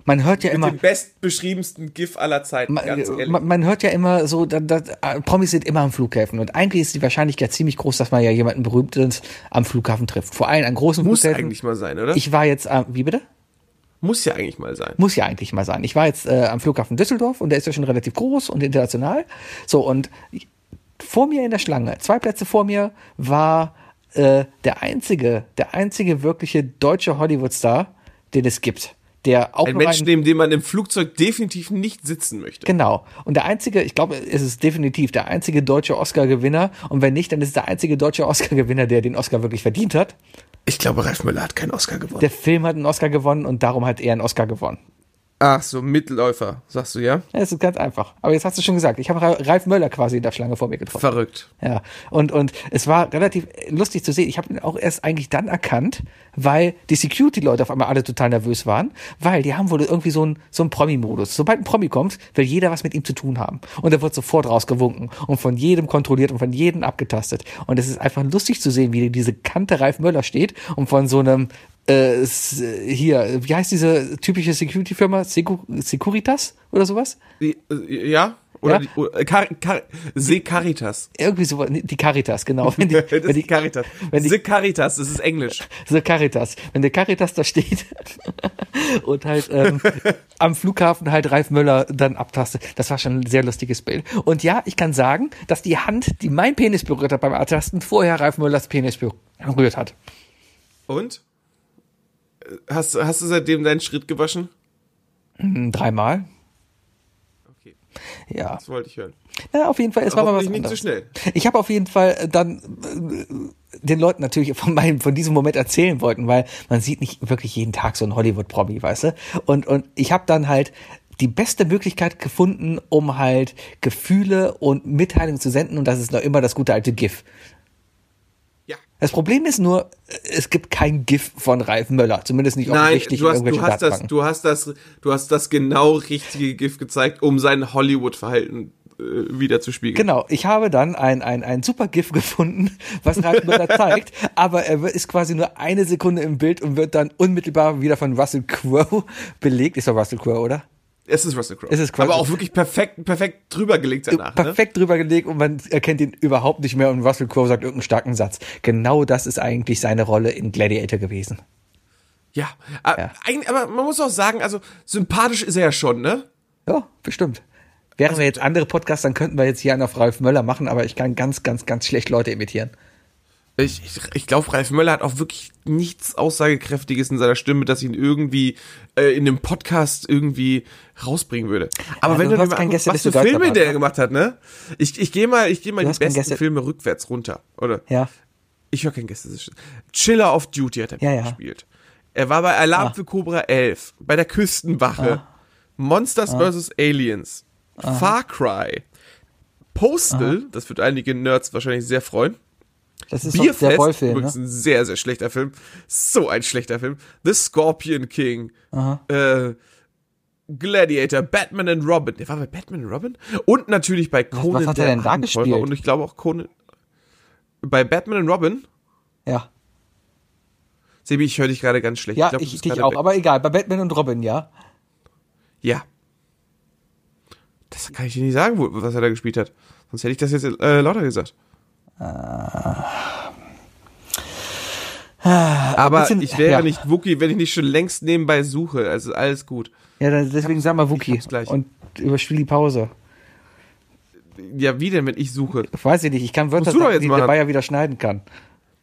man hört ja Mit immer, dem bestbeschriebensten GIF aller Zeiten, man, ganz ehrlich. man, man hört ja immer so, da, da, äh, Promis sind immer am Flughafen und eigentlich ist die Wahrscheinlichkeit ziemlich groß, dass man ja jemanden Berühmtes am Flughafen trifft. Vor allem an großen Muss Flughäfen. eigentlich mal sein, oder? Ich war jetzt, äh, wie bitte? Muss ja eigentlich mal sein. Muss ja eigentlich mal sein. Ich war jetzt äh, am Flughafen Düsseldorf und der ist ja schon relativ groß und international. So, und vor mir in der Schlange, zwei Plätze vor mir, war äh, der einzige, der einzige wirkliche deutsche Hollywood-Star, den es gibt. Der auch Ein Mensch, neben dem man im Flugzeug definitiv nicht sitzen möchte. Genau. Und der einzige, ich glaube, es ist definitiv der einzige deutsche Oscar-Gewinner. Und wenn nicht, dann ist es der einzige deutsche Oscar-Gewinner, der den Oscar wirklich verdient hat. Ich glaube, Ralf Müller hat keinen Oscar gewonnen. Der Film hat einen Oscar gewonnen und darum hat er einen Oscar gewonnen. Ach so, Mittelläufer, sagst du, ja? Ja, es ist ganz einfach. Aber jetzt hast du schon gesagt, ich habe Ra- Ralf Möller quasi in der Schlange vor mir getroffen. Verrückt. Ja, und, und es war relativ lustig zu sehen. Ich habe ihn auch erst eigentlich dann erkannt, weil die Security-Leute auf einmal alle total nervös waren, weil die haben wohl irgendwie so einen so einen Promi-Modus. Sobald ein Promi kommt, will jeder was mit ihm zu tun haben. Und er wird sofort rausgewunken und von jedem kontrolliert und von jedem abgetastet. Und es ist einfach lustig zu sehen, wie diese Kante Ralf Möller steht und von so einem äh, s- hier, wie heißt diese typische Security-Firma? Secu Securitas oder sowas? Äh, ja? Oder Ja? die oder, Car Car Se Caritas. Irgendwie so, die Caritas, genau. Wenn die, das wenn die, ist Caritas. wenn die- Se Caritas, das ist Englisch. So Caritas. Wenn der Caritas da steht und halt ähm, am Flughafen halt Ralf Möller dann abtastet, das war schon ein sehr lustiges Bild. Und ja, ich kann sagen, dass die Hand, die mein Penis berührt hat beim Abtasten, vorher Ralf Möllers Penis berührt hat. Und? Hast, hast du seitdem deinen Schritt gewaschen? Hm, Dreimal. Okay, Ja. das wollte ich hören. Na, auf jeden Fall, es war mal was nicht anderes. zu schnell. Ich habe auf jeden Fall äh, dann äh, den Leuten natürlich von meinem, von diesem Moment erzählen wollten, weil man sieht nicht wirklich jeden Tag so einen Hollywood-Promi, weißt du? Und, und ich habe dann halt die beste Möglichkeit gefunden, um halt Gefühle und Mitteilungen zu senden und das ist noch immer das gute alte GIF. Das Problem ist nur, es gibt kein GIF von Ralf Möller, zumindest nicht Nein, offensichtlich du hast, du hast das, du hast das, du hast das genau richtige Gift gezeigt, um sein Hollywood-Verhalten äh, wieder zu spiegeln. Genau, ich habe dann ein, ein, ein super GIF gefunden, was Ralf Möller zeigt, aber er ist quasi nur eine Sekunde im Bild und wird dann unmittelbar wieder von Russell Crowe belegt. Ist doch Russell Crowe, oder? Es ist Russell Crowe. Es ist quasi- Aber auch wirklich perfekt, perfekt drüber gelegt danach. Ne? Perfekt drüber gelegt und man erkennt ihn überhaupt nicht mehr und Russell Crowe sagt irgendeinen starken Satz. Genau das ist eigentlich seine Rolle in Gladiator gewesen. Ja. Aber, Ja. Aber man muss auch sagen, also sympathisch ist er ja schon, ne? Ja, bestimmt. Wären wir jetzt andere Podcasts, dann könnten wir jetzt hier einen auf Ralf Möller machen, aber ich kann ganz, ganz, ganz schlecht Leute imitieren. Ich, ich, ich glaube, Ralf Möller hat auch wirklich nichts Aussagekräftiges in seiner Stimme, das ihn irgendwie äh, in einem Podcast irgendwie rausbringen würde. Aber Ja, wenn du du, kein mal was für Filme der gemacht hat, ne? Ich, ich gehe mal, ich gehe mal die besten Gäste- Filme rückwärts runter, oder? Ja. Ich höre kein Gäste. Chiller of Duty hat er Ja, ja. gespielt. Er war bei Alarm Ah. für Cobra 11, bei der Küstenwache, Monsters vs. Aliens, Far Cry, Postal, das wird einige Nerds wahrscheinlich sehr freuen. Das ist doch der Bierfest, Boyfilm, übrigens ne? ein sehr, sehr schlechter Film. So ein schlechter Film. The Scorpion King. Äh, Gladiator, Batman and Robin. Der war bei Batman and Robin? Und natürlich bei Conan was hat er denn da gespielt? Und ich glaube auch Conan. Bei Batman and Robin? Ja. Sebi, ich höre dich gerade ganz schlecht. Ja, glaub, du ich, dich auch, weg. aber egal, bei Batman und Robin, ja. Ja. Das kann ich dir nicht sagen, was er da gespielt hat. Sonst hätte ich das jetzt äh, lauter gesagt. Aber bisschen- ich wäre ja. nicht Wookie, wenn ich nicht schon längst nebenbei suche. Also alles gut. Ja, deswegen sag mal Wookie. Und überspiel die Pause. Ja, wie denn, wenn ich suche? Weiß ich nicht, ich kann Wörter sagen, die machen. der Bayer wieder schneiden kann.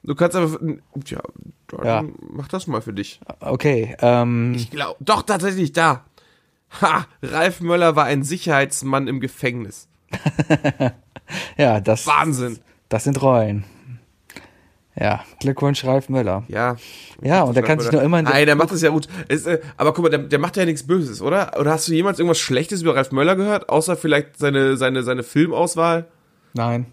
Du kannst aber. Tja, dann Ja. mach das mal für dich. Okay, ähm, Ich glaube. Doch, tatsächlich da. Ha! Ralf Möller war ein Sicherheitsmann im Gefängnis. ja, das, Wahnsinn. Das sind Rollen. Ja, Glückwunsch, Ralf Möller. Ja. Ja, und der kann sich nur immer in Nein, der macht das ja gut. Es, äh, aber guck mal, der, der macht ja nichts Böses, oder? Oder hast du jemals irgendwas Schlechtes über Ralf Möller gehört? Außer vielleicht seine, seine, seine Filmauswahl? Nein.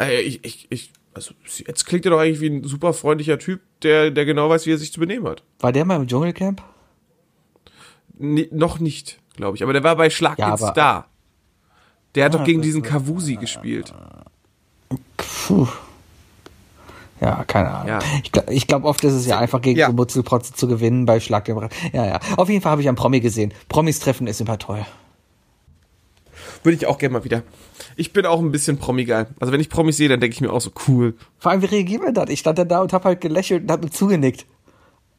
Äh, ich, ich, ich, also jetzt klingt er doch eigentlich wie ein super freundlicher Typ, der, der genau weiß, wie er sich zu benehmen hat. War der mal im Dschungelcamp? Ni- noch nicht. glaube ich. Aber der war bei Schlag Ja, Star. Der hat doch gegen diesen Kavusi gespielt. Puh. Ja, keine Ahnung. Ja. Ich, glaub- ich glaube, oft ist es ja einfach gegen Ja. so Mutzelprotze zu gewinnen bei Schlag Rad. Ja, ja. Auf jeden Fall habe ich einen Promi gesehen. Promis treffen ist immer toll. Würde ich auch gerne mal wieder. Ich bin auch ein bisschen Promi-geil. Also wenn ich Promis sehe, dann denke ich mir auch so cool. Vor allem, wie reagiert man das? Ich stand dann da und habe halt gelächelt und habe mir zugenickt.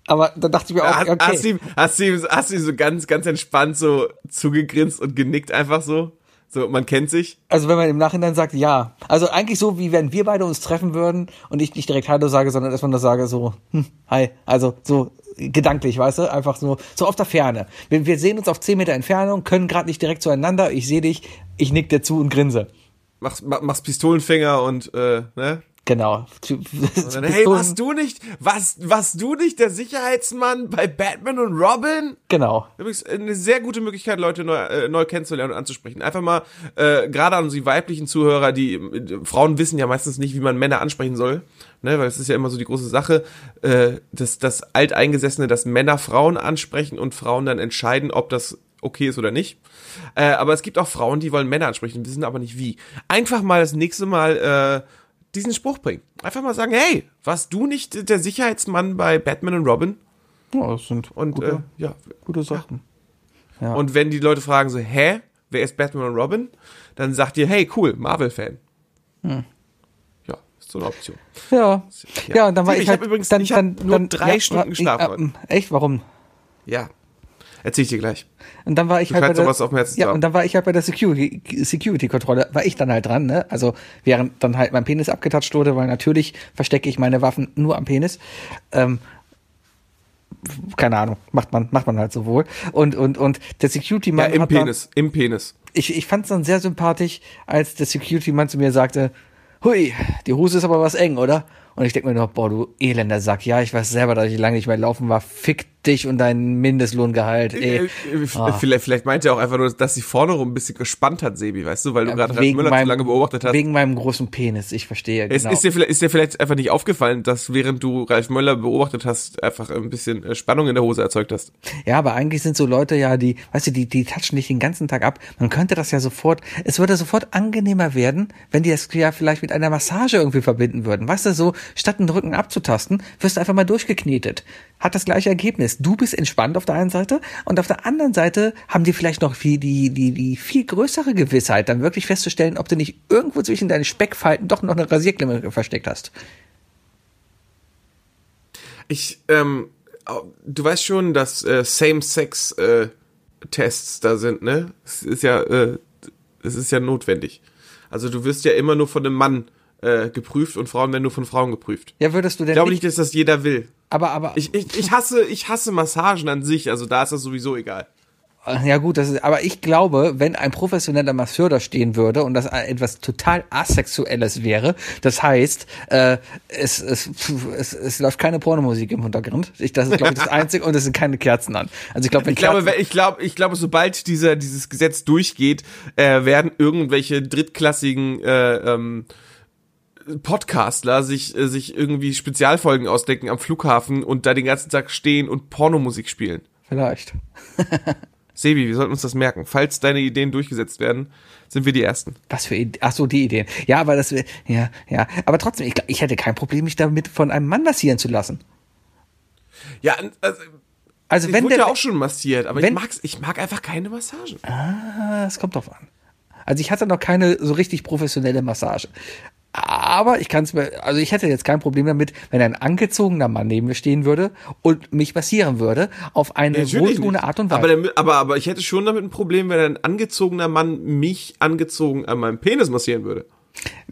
Aber dann dachte ich mir auch, Hast, okay. hast, du ihm, hast, du ihm, hast du ihm so ganz, ganz entspannt so zugegrinst und genickt einfach so? So, man kennt sich. Also wenn man im Nachhinein sagt, ja. Also eigentlich so, wie wenn wir beide uns treffen würden und ich nicht direkt Hallo sage, sondern erstmal nur sage so, hm, hi. Also so gedanklich, weißt du? Einfach so, so auf der Ferne. Wir, wir sehen uns auf 10 Meter Entfernung, können gerade nicht direkt zueinander. Ich sehe dich, ich nick dir zu und grinse. Machst, ma- machst Pistolenfinger und, äh, ne? Genau. Dann, hey, warst du nicht, warst, warst du nicht der Sicherheitsmann bei Batman und Robin? Genau. Übrigens eine sehr gute Möglichkeit, Leute neu, äh, neu kennenzulernen und anzusprechen. Einfach mal, äh, gerade an die weiblichen Zuhörer, die äh, Frauen wissen ja meistens nicht, wie man Männer ansprechen soll, ne, weil es ist ja immer so die große Sache, äh, dass das alteingesessene, dass Männer Frauen ansprechen und Frauen dann entscheiden, ob das okay ist oder nicht. Äh, aber es gibt auch Frauen, die wollen Männer ansprechen, wissen aber nicht wie. Einfach mal das nächste Mal äh, diesen Spruch bringen. Einfach mal sagen, hey, warst du nicht der Sicherheitsmann bei Batman und Robin? Ja, das sind Und gute, äh, ja, gute Sachen. Ja. und wenn die Leute fragen so, hä, wer ist Batman und Robin? Dann sagt ihr, hey, cool, Marvel-Fan. Ja, ist so eine Option. Ja. Ja. Ja, und dann war Ich ich halt, übrigens- dann, ich dann, nur dann, drei Stunden ich- geschlafen äh. Echt? Warum? Ja, erzähl ich dir gleich. Und dann war ich Du halt bei der, noch auf dem Herzen ja, und dann war ich halt bei der Security, Security-Kontrolle, war ich dann halt dran, ne? Also, während dann halt mein Penis abgetatscht wurde, weil natürlich verstecke ich meine Waffen nur am Penis. Ähm, keine Ahnung, macht man, macht man halt so wohl. Und, und, und der Ja, Security-Mann im hat dann- Penis, im Penis. ich, ich fand es dann sehr sympathisch, als der Security-Mann zu mir sagte, hui, die Hose ist aber was eng, oder? Und ich denke mir nur, boah, du elender Sack, ja, ich weiß selber, dass ich lange nicht mehr laufen war, fick dich und dein Mindestlohngehalt, Äh, ey. äh, Ah. Vielleicht, vielleicht meint er auch einfach nur, dass sie vorne rum ein bisschen gespannt hat, Sebi, weißt du, weil du gerade Ralf wegen Müller zu meinem, lange beobachtet hast. wegen meinem großen Penis, ich verstehe, Es genau. ist, dir vielleicht, ist dir vielleicht einfach nicht aufgefallen, dass während du Ralf Möller beobachtet hast, einfach ein bisschen äh, Spannung in der Hose erzeugt hast. Ja, aber eigentlich sind so Leute ja, die, weißt du, die, die touchen dich den ganzen Tag ab. Man könnte das ja sofort, es würde sofort angenehmer werden, wenn die das ja vielleicht mit einer Massage irgendwie verbinden würden. Weißt du, so, statt den Rücken abzutasten, wirst du einfach mal durchgeknetet. Hat das gleiche Ergebnis. Du bist entspannt auf der einen Seite und auf der anderen Seite haben die vielleicht noch viel, die, die, die viel größere Gewissheit, dann wirklich festzustellen, ob du nicht irgendwo zwischen deinen Speckfalten doch noch eine Rasierklimme versteckt hast. Ich, ähm, du weißt schon, dass äh, Same-Sex-Tests da sind, ne? Es ist ja, äh, es ist ja notwendig. Also du wirst ja immer nur von einem Mann äh, geprüft und Frauen werden nur von Frauen geprüft. Ja, würdest du denn Ich glaube nicht, dass das jeder will. aber, aber, Ich, ich, ich hasse, ich hasse Massagen an sich, also da ist das sowieso egal. Ja gut, das ist, aber ich glaube, wenn ein professioneller Masseur da stehen würde und das etwas total asexuelles wäre, das heißt, äh, es, es, es, es läuft keine Pornomusik im Hintergrund. Ich, das ist glaube ich das Einzige und es sind keine Kerzen an. Also ich glaube, wenn Ich glaube, Kerzen, wenn- ich glaube, ich glaube, sobald dieser dieses Gesetz durchgeht, äh, werden irgendwelche drittklassigen äh, ähm, Podcastler sich äh, sich irgendwie Spezialfolgen ausdenken am Flughafen und da den ganzen Tag stehen und Pornomusik spielen. vielleicht. Sebi, wir sollten uns das merken. Falls deine Ideen durchgesetzt werden, sind wir die ersten. Was für Ideen? Ach so, die Ideen. Ja, aber das ja, ja, aber trotzdem, ich, ich hätte kein Problem, mich damit von einem Mann massieren zu lassen. Ja, also, Also ich wenn wurde der ja auch schon massiert, aber wenn- ich mag's, ich mag einfach keine Massagen. Ah, es kommt drauf an. Also ich hatte noch keine so richtig professionelle Massage. Aber ich kann es mir, also ich hätte jetzt kein Problem damit, wenn ein angezogener Mann neben mir stehen würde und mich massieren würde auf eine Natürlich wohltuende. Art und Weise. Aber, der, aber, aber ich hätte schon damit ein Problem, wenn ein angezogener Mann mich angezogen an meinem Penis massieren würde.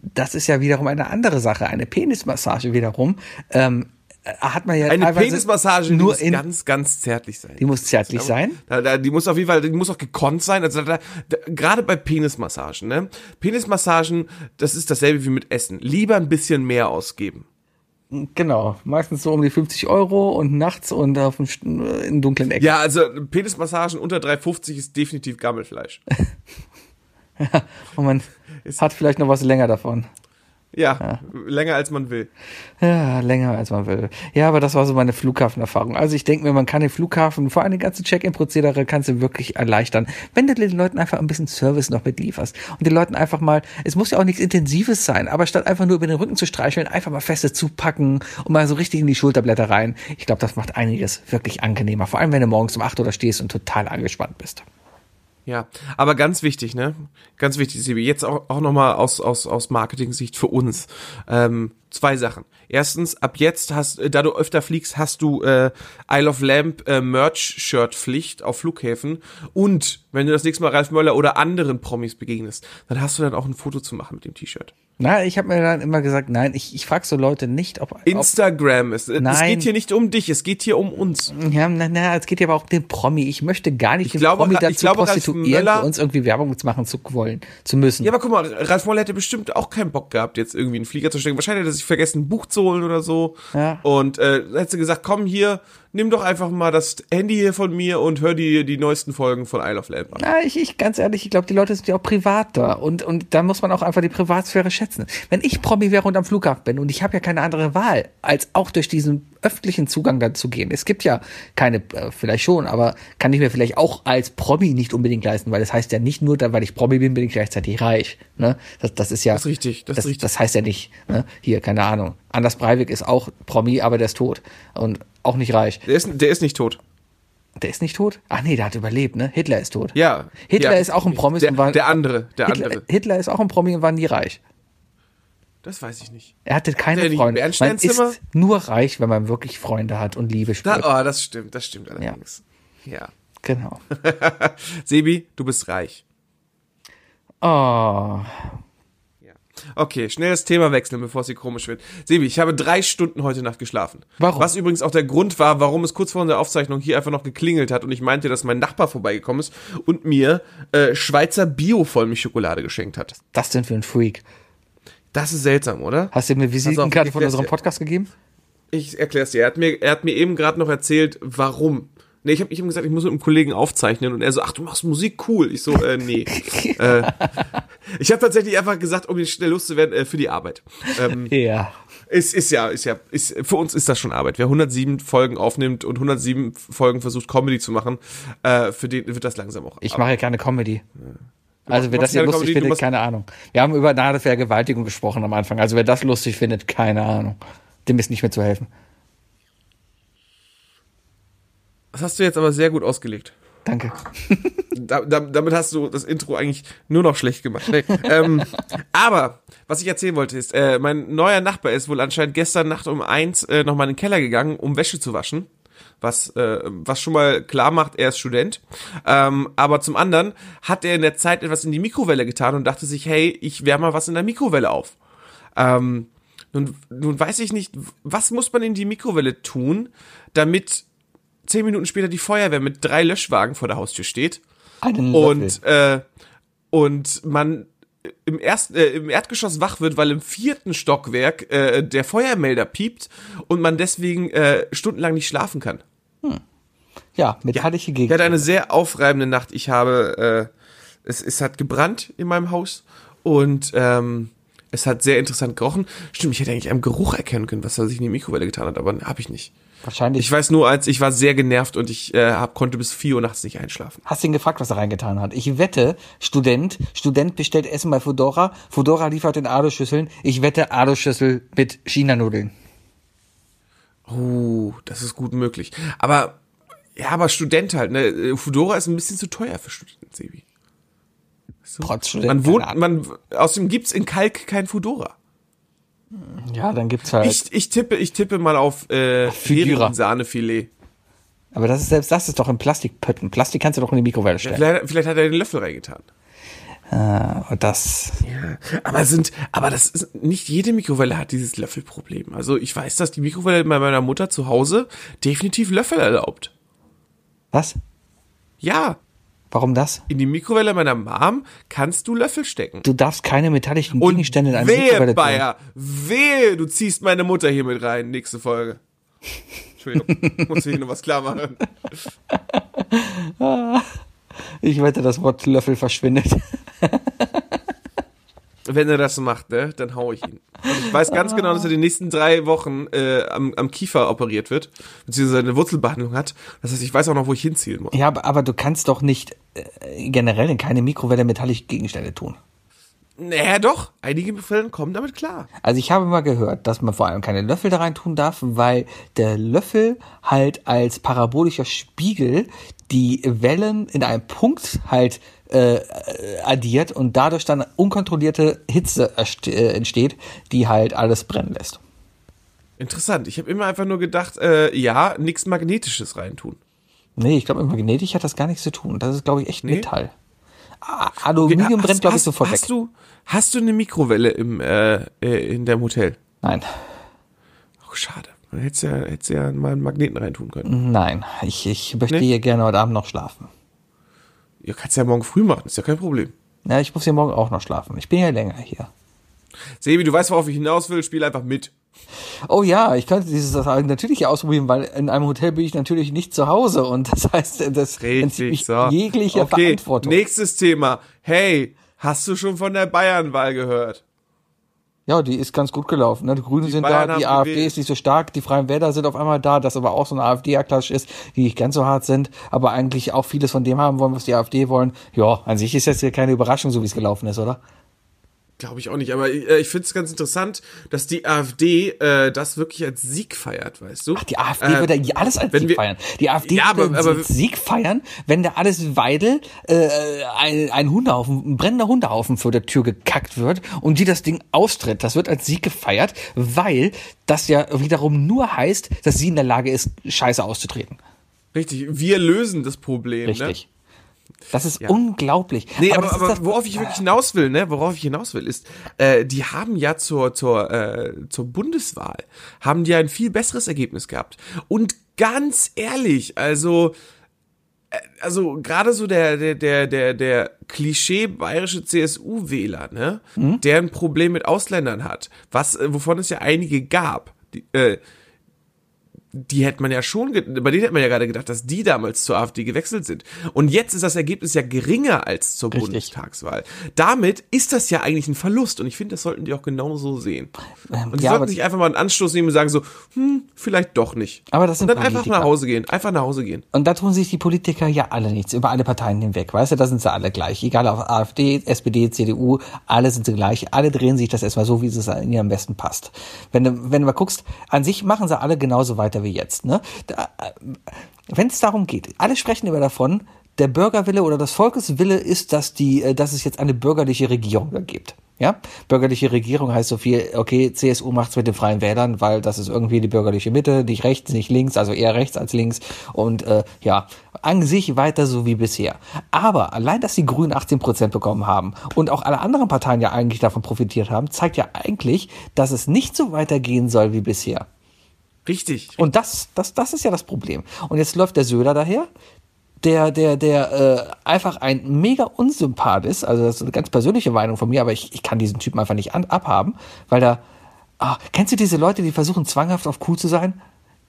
das ist ja wiederum eine andere Sache. Eine Penismassage wiederum ähm, äh, hat man ja Eine Penismassage nur muss in, ganz, ganz zärtlich sein. die muss zärtlich sein. Da, da, die muss auf jeden Fall, die muss auch gekonnt sein. Also da, da, gerade bei Penismassagen, ne? Penismassagen, das ist dasselbe wie mit Essen. Lieber ein bisschen mehr ausgeben. Genau, meistens so um die 50 Euro und nachts und auf dem, in dunklen Ecken. Ja, also Penismassagen unter 3,50 ist definitiv Gammelfleisch. Und man hat vielleicht noch was länger davon. Ja, länger als man will. Ja, länger als man will. Ja, aber das war so meine Flughafenerfahrung. Also ich denke mir, man kann den Flughafen, vor allem die ganze Check-in-Prozedere, kannst du wirklich erleichtern, wenn du den Leuten einfach ein bisschen Service noch mitlieferst und den Leuten einfach mal, es muss ja auch nichts Intensives sein, aber statt einfach nur über den Rücken zu streicheln, einfach mal feste zupacken und mal so richtig in die Schulterblätter rein. Ich glaube, das macht einiges wirklich angenehmer. Vor allem, wenn du morgens um acht oder stehst und total angespannt bist. Ja, aber ganz wichtig, ne? Ganz wichtig, Sibi, jetzt auch, auch nochmal aus, aus, aus Marketing-Sicht für uns. Ähm, zwei Sachen. Erstens, ab jetzt hast, äh, da du öfter fliegst, hast du äh, Isle of Lamp äh, Merch-Shirt-Pflicht auf Flughäfen. Und wenn du das nächste Mal Ralf Möller oder anderen Promis begegnest, dann hast du dann auch ein Foto zu machen mit dem T-Shirt. Na, ich habe mir dann immer gesagt, nein, ich, ich frage so Leute nicht, ob, ob Instagram ist. Es Nein. geht hier nicht um dich, es geht hier um uns. Ja, na, na, es geht ja aber auch um den Promi. Ich möchte gar nicht Ich den glaube, Promi dazu glaube, prostituieren, für uns irgendwie Werbung zu machen zu wollen, zu müssen. Ja, aber guck mal, Ralf Möller hätte bestimmt auch keinen Bock gehabt, jetzt irgendwie einen Flieger zu stecken. Wahrscheinlich hat er sich vergessen, ein Buch zu holen oder so. Ja. Und äh, hätte gesagt, komm hier, nimm doch einfach mal das Handy hier von mir und hör die, die neuesten Folgen von Isle of Lamp an. Na, ich, ich, ganz ehrlich, ich glaube, die Leute sind ja auch privat da und, und da muss man auch einfach die Privatsphäre schätzen. Wenn ich Promi wäre und am Flughafen bin und ich habe ja keine andere Wahl, als auch durch diesen öffentlichen Zugang dazu gehen. Es gibt ja keine, äh, vielleicht schon, aber kann ich mir vielleicht auch als Promi nicht unbedingt leisten, weil das heißt ja nicht nur, weil ich Promi bin, bin ich gleichzeitig reich. Ne? Das, das ist ja. Das ist richtig, das ist das, richtig. das heißt ja nicht, ne? hier, keine Ahnung. Anders Breivik ist auch Promi, aber der ist tot und auch nicht reich. Der ist, der ist nicht tot. Der ist nicht tot? Ach nee, der hat überlebt, ne? Hitler ist tot. Ja. Hitler ja. ist auch ein Promi Der, und war der andere, der Hitler, andere. Hitler ist auch ein Promi und war nie reich. Das weiß ich nicht. Er hatte keine Hat er Freunde. Man ist nur reich, wenn man wirklich Freunde hat und Liebe Da, spürt. oh, das stimmt, das stimmt allerdings. Ja. Genau. Sebi, du bist reich. Oh. Okay, schnell das Thema wechseln, bevor es hier komisch wird. Sebi, ich habe drei Stunden heute Nacht geschlafen. Warum? Was übrigens auch der Grund war, warum es kurz vor unserer Aufzeichnung hier einfach noch geklingelt hat und ich meinte, dass mein Nachbar vorbeigekommen ist und mir äh, Schweizer Bio-Vollmilchschokolade geschenkt hat. Das denn für ein Freak. Das ist seltsam, oder? Hast du ihm eine auf, Visitenkarte ich von unserem. Podcast gegeben? Ich erkläre es dir. Er hat mir, er hat mir eben gerade noch erzählt, warum. Nee, ich habe ich hab gesagt, ich muss mit einem Kollegen aufzeichnen und er so, ach, du machst Musik cool. Ich so, äh, nee. äh, ich habe tatsächlich einfach gesagt, um schnell loszuwerden, äh, für die Arbeit. Ähm, Ja. es ist ja, ist ja, ist, für uns ist das schon Arbeit. Wer 107 Folgen aufnimmt und 107 Folgen versucht, Comedy zu machen, äh, für den wird das langsam auch. Ich mache ja keine Comedy. Also wer das hier lustig Comedy, du findet, keine Ahnung. Wir haben über nahe Vergewaltigung gesprochen am Anfang. Also wer das lustig findet, keine Ahnung. Dem ist nicht mehr zu helfen. Das hast du jetzt aber sehr gut ausgelegt. Danke. da, da, damit hast du das Intro eigentlich nur noch schlecht gemacht. Nee. ähm, aber was ich erzählen wollte ist, äh, mein neuer Nachbar ist wohl anscheinend gestern Nacht um eins äh, nochmal in den Keller gegangen, um Wäsche zu waschen. Was, äh, was schon mal klar macht, er ist Student. Ähm, aber zum anderen hat er in der Zeit etwas in die Mikrowelle getan und dachte sich, hey, ich wärme mal was in der Mikrowelle auf. Ähm, nun, nun weiß ich nicht, was muss man in die Mikrowelle tun, damit zehn Minuten später die Feuerwehr mit drei Löschwagen vor der Haustür steht Einen Löffel. und äh, und man im ersten äh, im Erdgeschoss wach wird, weil im vierten Stockwerk äh, der Feuermelder piept und man deswegen äh, stundenlang nicht schlafen kann. ja, metallische Ich Gegend. hatte eine sehr aufreibende Nacht. Ich habe äh, es, es hat gebrannt in meinem Haus und ähm, es hat sehr interessant gerochen. Stimmt, ich hätte eigentlich am Geruch erkennen können, was er sich in die Mikrowelle getan hat, aber habe ich nicht. Wahrscheinlich. Ich weiß nur, als ich war sehr genervt und ich äh, hab, konnte bis vier Uhr nachts nicht einschlafen. Hast ihn gefragt, was er reingetan hat. Ich wette, Student, Student bestellt Essen bei Fedora, Fedora liefert in Alu-Schüsseln. Ich wette Alu-Schüssel mit China-Nudeln. Oh, das ist gut möglich. Aber, ja, aber Student halt, ne? Fudora ist ein bisschen zu teuer für Studenten, Sebi. Du? Trotz Student. Man wohnt, man, außerdem gibt's in Kalk kein Fudora. Ja, dann gibt's halt. Ich, ich tippe, ich tippe mal auf, äh. Sahnefilet. aber das ist selbst das ist doch in Plastikpötten. Plastik kannst du doch in die Mikrowelle stellen. Vielleicht, vielleicht hat er den Löffel reingetan. Und das. Ja, aber sind, aber das ist, nicht jede Mikrowelle hat dieses Löffelproblem. Also ich weiß, dass die Mikrowelle bei meiner Mutter zu Hause definitiv Löffel erlaubt. Was? Ja, Warum das? in die Mikrowelle meiner Mom kannst du Löffel stecken. Du darfst keine metallischen Und Gegenstände in eine wehe, Mikrowelle. Bayer, wehe, du ziehst meine Mutter hier mit rein, nächste Folge. Entschuldigung, muss ich noch was klar machen. Ich wette, das Wort Löffel verschwindet. Wenn er das macht, ne, dann hau ich ihn. Und ich weiß ganz genau, dass er die nächsten drei Wochen äh, am, am Kiefer operiert wird, beziehungsweise eine Wurzelbehandlung hat. Das heißt, ich weiß auch noch, wo ich hinzielen muss. Ja, aber, aber du kannst doch nicht äh, generell in keine Mikrowelle metallische Gegenstände tun. Naja, doch. Einige Fällen kommen damit klar. Also ich habe mal gehört, dass man vor allem keine Löffel da rein tun darf, weil der Löffel halt als parabolischer Spiegel die Wellen in einem Punkt halt äh, addiert und dadurch dann unkontrollierte Hitze äh, entsteht, die halt alles brennen lässt. Interessant. Ich habe immer einfach nur gedacht, äh, ja, nichts Magnetisches reintun. Nee, ich glaube, magnetisch hat das gar nichts zu tun. Das ist, glaube ich, echt nee. Metall. Aluminium okay, brennt, glaube ich, sofort hast weg. Du, hast du eine Mikrowelle im, äh, äh in dem Hotel? Nein. Oh, schade. Man hätte ja, hätte ja mal einen Magneten reintun können. Nein, ich, ich möchte nee? hier gerne heute Abend noch schlafen. Ihr kannst ja morgen früh machen, ist ja kein Problem. Ja, ich muss ja morgen auch noch schlafen. Ich bin ja länger hier. Sebi, du weißt, worauf ich hinaus will, spiel einfach mit. Oh ja, ich könnte dieses natürlich ausprobieren, weil in einem Hotel bin ich natürlich nicht zu Hause und das heißt, das Richtig, so. jegliche okay, Verantwortung. Nächstes Thema. Hey, hast du schon von der Bayernwahl gehört? Ja, die ist ganz gut gelaufen. Ne? Die Grünen die sind Bayern da, die AfD gewählt. ist nicht so stark, die Freien Wähler sind auf einmal da, das aber auch so ein AfD-Klatsch ist, die nicht ganz so hart sind, aber eigentlich auch vieles von dem haben wollen, was die AfD wollen. Ja, an sich ist jetzt hier keine Überraschung, so wie es gelaufen ist, oder? Glaube ich auch nicht, aber äh, ich finde es ganz interessant, dass die AfD äh, das wirklich als Sieg feiert, weißt du? Ach, die AfD äh, würde ja alles als Sieg wir, feiern. Die AfD ja, würde aber, aber, Sieg feiern, wenn der alles Weidel äh, ein, ein Hundehaufen, ein brennender Hundehaufen vor der Tür gekackt wird und die das Ding austritt. Das wird als Sieg gefeiert, weil das ja wiederum nur heißt, dass sie in der Lage ist, Scheiße auszutreten. Richtig, wir lösen das Problem. Ne? Richtig. Ne? Das ist ja. unglaublich. Nee, aber, aber, aber worauf ich wirklich hinaus will, ne, worauf ich hinaus will, ist, äh, die haben ja zur, zur, äh, zur Bundeswahl, haben die ein viel besseres Ergebnis gehabt. Und ganz ehrlich, also, äh, also gerade so der, der, der, der, der Klischee bayerische CSU-Wähler, ne, mhm. der ein Problem mit Ausländern hat, was, äh, wovon es ja einige gab, die, äh, die hätte man ja schon, bei denen hätte man ja gerade gedacht, dass die damals zur AfD gewechselt sind. Und jetzt ist das Ergebnis ja geringer als zur Richtig. Bundestagswahl. Damit ist das ja eigentlich ein Verlust. Und ich finde, das sollten die auch genauso sehen. Ähm, und die ja, sollten sich einfach mal einen Anstoß nehmen und sagen so, hm, vielleicht doch nicht. Aber das sind und dann Politiker. einfach nach Hause gehen. Einfach nach Hause gehen. Und da tun sich die Politiker ja alle nichts, über alle Parteien hinweg. Weißt du, da sind sie alle gleich. Egal auf AfD, SPD, CDU, alle sind sie gleich. Alle drehen sich das erstmal so, wie es ihnen am besten passt. Wenn du, wenn du mal guckst, an sich machen sie alle genauso weiter wie jetzt. Ne? Äh, Wenn es darum geht, alle sprechen immer davon, der Bürgerwille oder das Volkeswille ist, dass die, äh, dass es jetzt eine bürgerliche Regierung gibt. Ja, bürgerliche Regierung heißt so viel, okay, CSU macht's mit den Freien Wählern, weil das ist irgendwie die bürgerliche Mitte, nicht rechts, nicht links, also eher rechts als links und äh, ja, an sich weiter so wie bisher. Aber allein, dass die Grünen 18 Prozent bekommen haben und auch alle anderen Parteien ja eigentlich davon profitiert haben, zeigt ja eigentlich, dass es nicht so weitergehen soll wie bisher. Richtig. Und das, das, das ist ja das Problem. Und jetzt läuft der Söder daher, der, der, der äh, einfach ein mega Unsympath ist. Also das ist eine ganz persönliche Meinung von mir, aber ich, ich kann diesen Typen einfach nicht an, abhaben, weil da. Ah, kennst du diese Leute, die versuchen zwanghaft auf cool zu sein?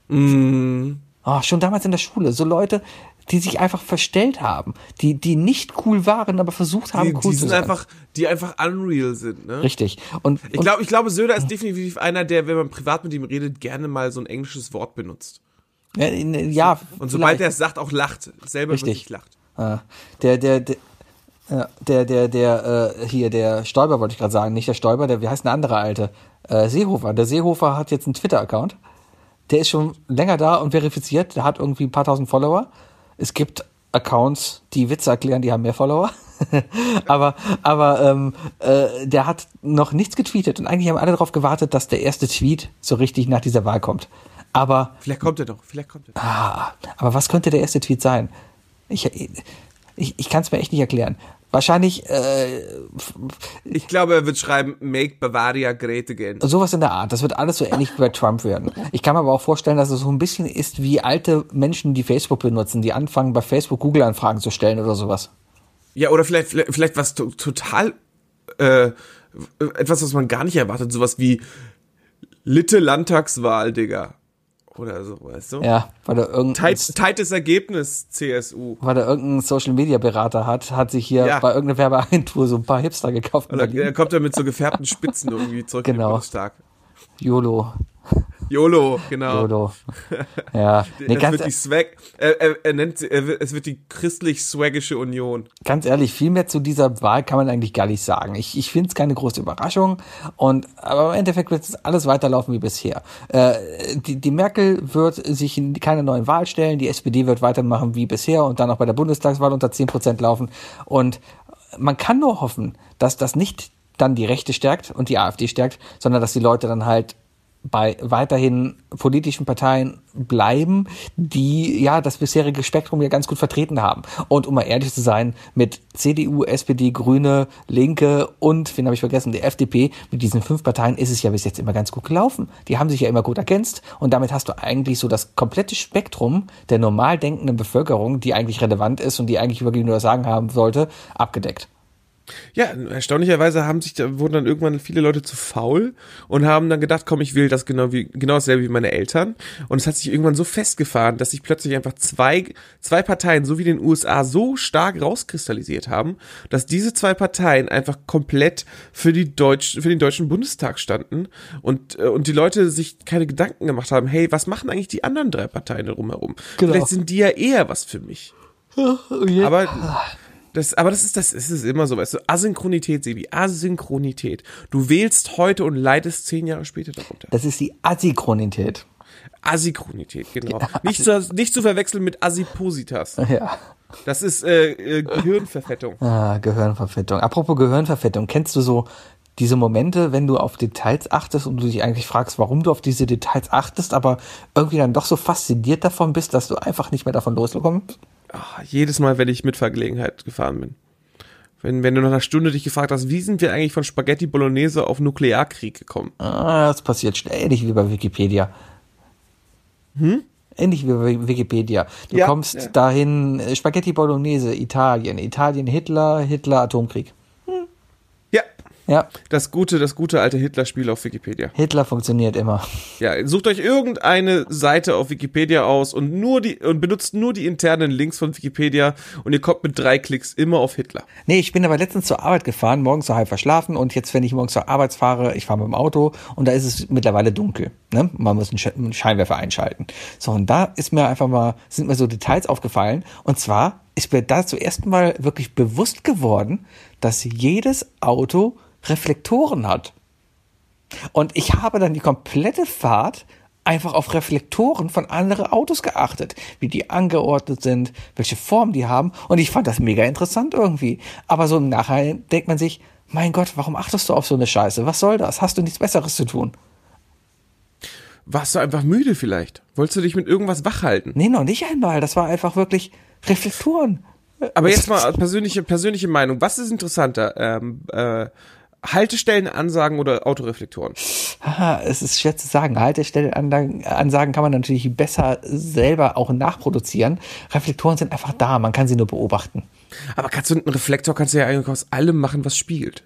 Mm. Oh, schon damals in der Schule. So Leute, die sich einfach verstellt haben, die, die nicht cool waren, aber versucht haben, die, cool die zu sein. Einfach, die einfach unreal sind, ne? Richtig. Und, ich glaube, ich glaube, Söder ist definitiv einer, der, wenn man privat mit ihm redet, gerne mal so ein englisches Wort benutzt. Ja, ja und sobald er es sagt, auch lacht. Selber Richtig. wirklich lacht. Ah, der, der, der, der, der, der, äh, hier, der Stoiber wollte ich gerade sagen, nicht der Stoiber, der, wie heißt ein anderer Alte? Äh, Seehofer. Der Seehofer hat jetzt einen Twitter-Account. Der ist schon länger da und verifiziert. Der hat irgendwie ein paar tausend Follower es gibt Accounts, die Witze erklären, die haben mehr Follower. aber aber ähm, äh, der hat noch nichts getweetet und eigentlich haben alle darauf gewartet, dass der erste Tweet so richtig nach dieser Wahl kommt. Aber vielleicht kommt er doch, vielleicht kommt er. Doch. Ah, aber was könnte der erste Tweet sein? Ich ich, ich kann es mir echt nicht erklären. Wahrscheinlich. Äh, ich glaube, er wird schreiben, Make Bavaria great again. Sowas in der Art. Das wird alles so ähnlich wie bei Trump werden. Ich kann mir aber auch vorstellen, dass es so ein bisschen ist wie alte Menschen, die Facebook benutzen, die anfangen, bei Facebook Google-Anfragen zu stellen oder sowas. Ja, oder vielleicht, vielleicht, vielleicht was total, äh, etwas, was man gar nicht erwartet, sowas wie Litte Landtagswahl, Digga. Oder so, weißt du? Ja, weil er irgendein, Tight, tightes Ergebnis, CSU. weil er irgendeinen Social Media Berater hat, hat sich hier Ja. bei irgendeiner Werbeagentur so ein paar Hipster gekauft. Oder er kommt dann mit so gefärbten Spitzen irgendwie zurück in den Genau. Bundestag. YOLO. YOLO, genau. YOLO. Ja, nee, es ganz, wird die Swag, er, er, er nennt sie, er, es wird die christlich-swaggische Union. ganz ehrlich, viel mehr zu dieser Wahl kann man eigentlich gar nicht sagen. Ich, ich finde es keine große Überraschung. Und, aber im Endeffekt wird es alles weiterlaufen wie bisher. Äh, die, die Merkel wird sich in keine neuen Wahl stellen, die SPD wird weitermachen wie bisher und dann auch bei der Bundestagswahl unter 10 Prozent laufen. Und man kann nur hoffen, dass das nicht dann die Rechte stärkt und die AfD stärkt, sondern dass die Leute dann halt bei weiterhin politischen Parteien bleiben, die ja das bisherige Spektrum ja ganz gut vertreten haben. Und um mal ehrlich zu sein, mit CDU, SPD, Grüne, Linke und, wen habe ich vergessen, die FDP, mit diesen fünf Parteien ist es ja bis jetzt immer ganz gut gelaufen. Die haben sich ja immer gut ergänzt und damit hast du eigentlich so das komplette Spektrum der normal denkenden Bevölkerung, die eigentlich relevant ist und die eigentlich nur das Sagen haben sollte, abgedeckt. Ja, erstaunlicherweise haben sich, da wurden dann irgendwann viele Leute zu faul und haben dann gedacht, komm, ich will das genau wie, genau dasselbe wie meine Eltern. Und es hat sich irgendwann so festgefahren, dass sich plötzlich einfach zwei, zwei Parteien, so wie den USA, so stark rauskristallisiert haben, dass diese zwei Parteien einfach komplett für die Deutsch, für den deutschen Bundestag standen und, äh, und die Leute sich keine Gedanken gemacht haben, hey, was machen eigentlich die anderen drei Parteien drumherum? Genau. Vielleicht sind die ja eher was für mich. Aber das, aber das ist das, es ist immer so, weißt du, Asynchronität, Sebi, Asynchronität. Du wählst heute und leidest zehn Jahre später darunter. Das ist die Asynchronität. Asynchronität, genau. Nicht zu, nicht zu verwechseln mit Asipositas. Ja. Das ist äh, äh, Gehirnverfettung. Ah, Gehirnverfettung. Apropos Gehirnverfettung, kennst du so diese Momente, wenn du auf Details achtest und du dich eigentlich fragst, warum du auf diese Details achtest, aber irgendwie dann doch so fasziniert davon bist, dass du einfach nicht mehr davon loskommst? Ah, jedes Mal, wenn ich mit Vergelegenheit gefahren bin. Wenn, wenn du nach einer Stunde dich gefragt hast, wie sind wir eigentlich von Spaghetti Bolognese auf Nuklearkrieg gekommen? Ah, das passiert schnell, ähnlich wie bei Wikipedia. Hm? Ähnlich wie bei Wikipedia. Du Ja, kommst ja. dahin, äh, Spaghetti Bolognese, Italien, Italien, Hitler, Hitler, Atomkrieg. Ja, das gute, das gute alte Hitler-Spiel auf Wikipedia. Hitler funktioniert immer. Ja, sucht euch irgendeine Seite auf Wikipedia aus und nur die und benutzt nur die internen Links von Wikipedia und ihr kommt mit drei Klicks immer auf Hitler. Nee, ich bin aber letztens zur Arbeit gefahren, morgens so halb verschlafen und jetzt, wenn ich morgens zur Arbeit fahre, ich fahre mit dem Auto und da ist es mittlerweile dunkel. Ne? Man muss einen Sch- einen Scheinwerfer einschalten. So, und da ist mir einfach mal, sind mir so Details aufgefallen. Und zwar ist mir da zum ersten Mal wirklich bewusst geworden, dass jedes Auto Reflektoren hat. Und ich habe dann die komplette Fahrt einfach auf Reflektoren von anderen Autos geachtet, wie die angeordnet sind, welche Form die haben. Und ich fand das mega interessant irgendwie. Aber so im Nachhinein denkt man sich, mein Gott, warum achtest du auf so eine Scheiße? Was soll das? Hast du nichts Besseres zu tun? Warst du einfach müde vielleicht? Wolltest du dich mit irgendwas wach halten? Nee, noch nicht einmal. Das war einfach wirklich Reflektoren. Aber jetzt mal persönliche, persönliche Meinung. Was ist interessanter? Ähm, äh, Haltestellenansagen oder Autoreflektoren? Haha, es ist schwer zu sagen. Haltestellenansagen Ansagen kann man natürlich besser selber auch nachproduzieren. Reflektoren sind einfach da. Man kann sie nur beobachten. Aber kannst du einen Reflektor kannst du ja eigentlich aus allem machen, was spiegelt.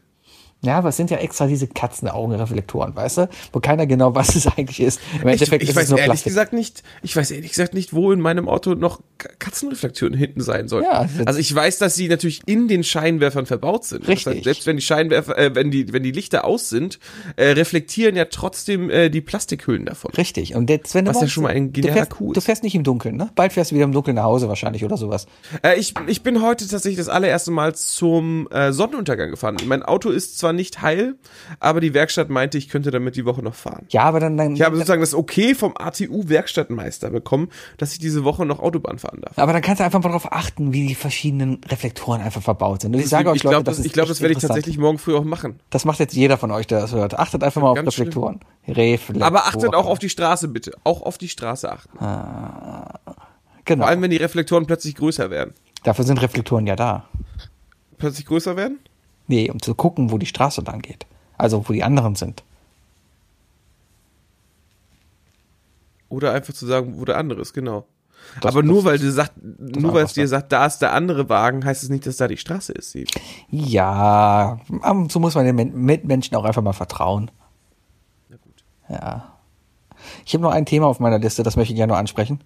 Ja, es sind ja extra diese Katzenaugenreflektoren, weißt du? Wo keiner genau weiß, was es eigentlich ist. Im Ich, Endeffekt ich ist weiß es nur ehrlich Plastik. gesagt nicht, ich weiß ehrlich gesagt nicht, wo in meinem Auto noch Katzenreflektoren hinten sein sollen. Ja, also ich weiß, dass sie natürlich in den Scheinwerfern verbaut sind. Richtig. Das heißt, selbst wenn die Scheinwerfer, äh, wenn die, wenn die Lichter aus sind, äh, reflektieren ja trotzdem äh, die Plastikhüllen davon. Richtig. Und jetzt, wenn du Was ja schon mal ein du fährst, ist. du fährst nicht im Dunkeln, ne? Bald fährst du wieder im Dunkeln nach Hause wahrscheinlich oder sowas. Äh, ich, ich bin heute tatsächlich das allererste Mal zum äh, Sonnenuntergang gefahren. Mein Auto ist zwar nicht heil, aber die Werkstatt meinte, ich könnte damit die Woche noch fahren. Ja, aber dann, dann Ich habe sozusagen das Okay vom ATU-Werkstattmeister bekommen, dass ich diese Woche noch Autobahn fahren darf. aber dann kannst du einfach mal darauf achten, wie die verschiedenen Reflektoren einfach verbaut sind. Und ich sage euch, ich Leute, glaube, das, das, ich glaub, echt das werde ich tatsächlich morgen früh auch machen. Das macht jetzt jeder von euch, der das hört. Achtet einfach mal auf schlimm. Reflektoren. Reflektoren. Aber achtet auch auf die Straße bitte. Auch auf die Straße achten. Genau. Vor allem, wenn die Reflektoren plötzlich größer werden. Dafür sind Reflektoren ja da. Plötzlich größer werden? Nee, um zu gucken, wo die Straße lang geht. Also, wo die anderen sind. Oder einfach zu sagen, wo der andere ist, genau. Das- Aber nur weil du sagt, nur weil es dir sagt, da ist der andere Wagen, heißt es nicht, dass da die Straße ist. Steve. Ja, ab und zu muss man den Men- Mitmenschen auch einfach mal vertrauen. Ja. Ich habe noch ein Thema auf meiner Liste, das möchte ich gerne nur ansprechen.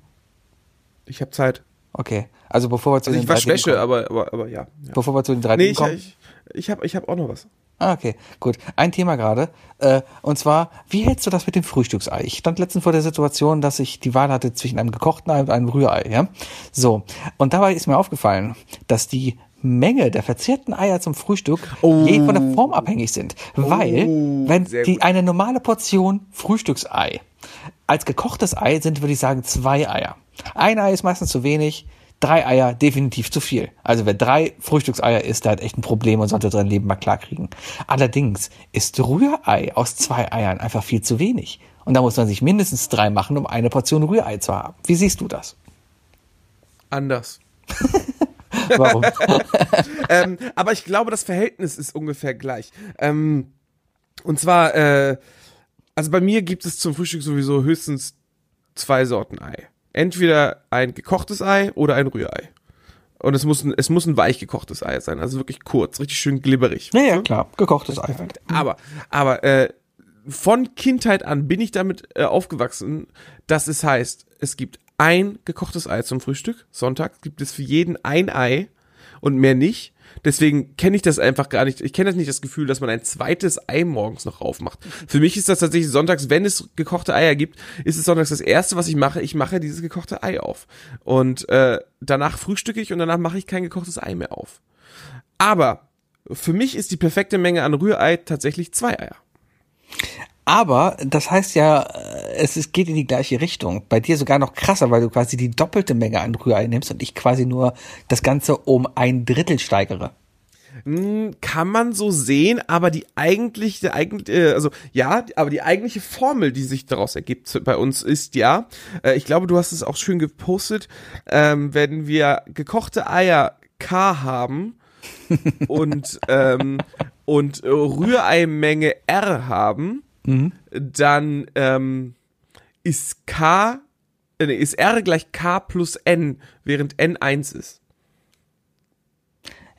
Ich habe Zeit. Okay, also bevor wir zu Also den ich drei wasche Dingen Wäsche, kommen, aber, aber, aber ja. ja. bevor wir zu den drei Nee, Dingen kommen. ich, ich habe ich hab auch noch was. Ah, okay, gut. Ein Thema gerade. Äh, und zwar, wie hältst du das mit dem Frühstücksei? Ich stand letztens vor der Situation, dass ich die Wahl hatte zwischen einem gekochten Ei und einem Rührei, ja? So. Und dabei ist mir aufgefallen, dass die Menge der verzehrten Eier zum Frühstück je von der Form abhängig sind. Weil, wenn sehr die eine normale Portion Frühstücksei als gekochtes Ei sind, würde ich sagen, zwei Eier. Ein Ei ist meistens zu wenig, drei Eier definitiv zu viel. Also wer drei Frühstückseier isst, der hat echt ein Problem und sollte sein Leben mal klarkriegen. Allerdings ist Rührei aus zwei Eiern einfach viel zu wenig. Und da muss man sich mindestens drei machen, um eine Portion Rührei zu haben. Wie siehst du das? Anders. Warum? ähm, aber ich glaube, das Verhältnis ist ungefähr gleich. Ähm, und zwar, äh, also bei mir gibt es zum Frühstück sowieso höchstens zwei Sorten Ei. Entweder ein gekochtes Ei oder ein Rührei. Und es muss ein, es muss ein weich gekochtes Ei sein, also wirklich kurz, richtig schön glibberig. ja, ja, klar. Gekochtes Ei. Aber, aber äh, von Kindheit an bin ich damit äh, aufgewachsen, dass es heißt, es gibt ein gekochtes Ei zum Frühstück. Sonntag gibt es für jeden ein Ei und mehr nicht. Deswegen kenne ich das einfach gar nicht. Ich kenne das nicht das Gefühl, dass man ein zweites Ei morgens noch aufmacht. Für mich ist das tatsächlich sonntags, wenn es gekochte Eier gibt, ist es sonntags das erste, was ich mache. Ich mache dieses gekochte Ei auf. Und äh, danach frühstücke ich und danach mache ich kein gekochtes Ei mehr auf. Aber für mich ist die perfekte Menge an Rührei tatsächlich zwei Eier. Aber das heißt ja, äh, es ist, geht in die gleiche Richtung. Bei dir sogar noch krasser, weil du quasi die doppelte Menge an Rührei nimmst und ich quasi nur das Ganze um ein Drittel steigere. Hm, Kann man so sehen, aber die eigentlich, der eigentlich, äh, also ja, aber die eigentliche Formel, die sich daraus ergibt bei uns, ist ja, äh, ich glaube, du hast es auch schön gepostet, ähm, wenn wir gekochte Eier K haben und ähm, und Rühreimenge R haben, dann ähm, ist K, äh, ist R gleich K plus N, während N 1 ist.